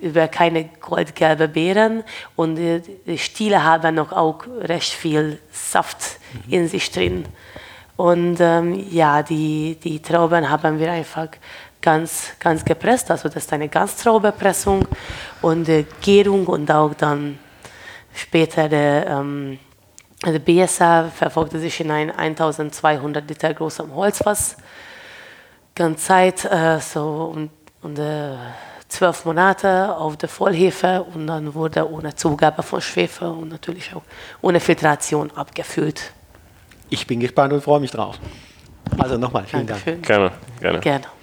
über keine goldgelbe Beeren und die, die Stiele haben noch auch recht viel Saft mhm. in sich drin. Und ähm, ja, die, die Trauben haben wir einfach ganz, ganz gepresst. Also das ist eine Ganztraubepressung und äh, Gärung und auch dann später der, ähm, der BSA verfolgte sich in ein 1200 Liter großem Holzfass. Ganz Zeit, äh, so und, und äh, zwölf Monate auf der Vollhefe und dann wurde ohne Zugabe von Schwefel und natürlich auch ohne Filtration abgefüllt. Ich bin gespannt und freue mich drauf. Also nochmal, vielen Dankeschön. Dank. Gerne, gerne. Gerne.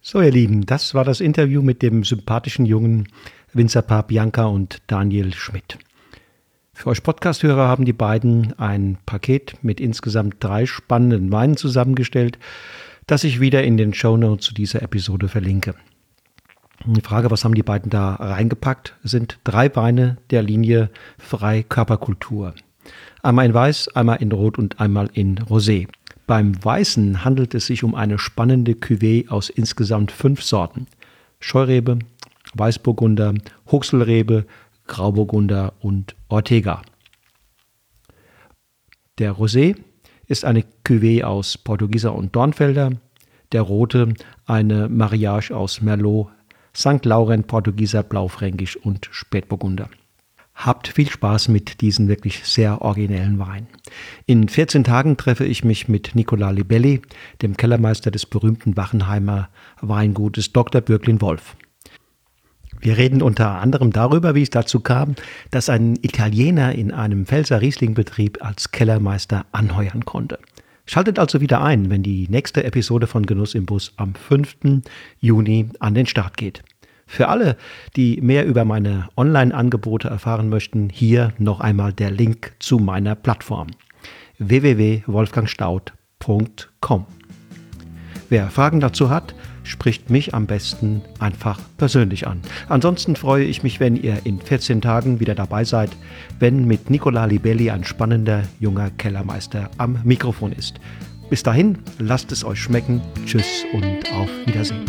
So, ihr Lieben, das war das Interview mit dem sympathischen jungen Winzerpaar Bianca und Daniel Schmidt. Für euch Podcasthörer haben die beiden ein Paket mit insgesamt drei spannenden Weinen zusammengestellt, das ich wieder in den Shownotes zu dieser Episode verlinke. Die Frage, was haben die beiden da reingepackt, sind drei Weine der Linie Frei Körperkultur. Einmal in Weiß, einmal in Rot und einmal in Rosé. Beim Weißen handelt es sich um eine spannende Cuvée aus insgesamt fünf Sorten. Scheurebe, Weißburgunder, Huxelrebe, Grauburgunder und Ortega. Der Rosé ist eine Cuvée aus Portugieser und Dornfelder, der Rote eine Mariage aus Merlot, St. Laurent, Portugieser, Blaufränkisch und Spätburgunder. Habt viel Spaß mit diesen wirklich sehr originellen Weinen. In 14 Tagen treffe ich mich mit Nicola Libelli, dem Kellermeister des berühmten Wachenheimer Weingutes Dr. Bürglin Wolf. Wir reden unter anderem darüber, wie es dazu kam, dass ein Italiener in einem Pfälzer Riesling-Betrieb als Kellermeister anheuern konnte. Schaltet also wieder ein, wenn die nächste Episode von Genuss im Bus am 5. Juni an den Start geht. Für alle, die mehr über meine Online-Angebote erfahren möchten, hier noch einmal der Link zu meiner Plattform www.wolfgangstaud.com. Wer Fragen dazu hat, spricht mich am besten einfach persönlich an. Ansonsten freue ich mich, wenn ihr in 14 Tagen wieder dabei seid, wenn mit Nicola Libelli ein spannender junger Kellermeister am Mikrofon ist. Bis dahin, lasst es euch schmecken. Tschüss und auf Wiedersehen.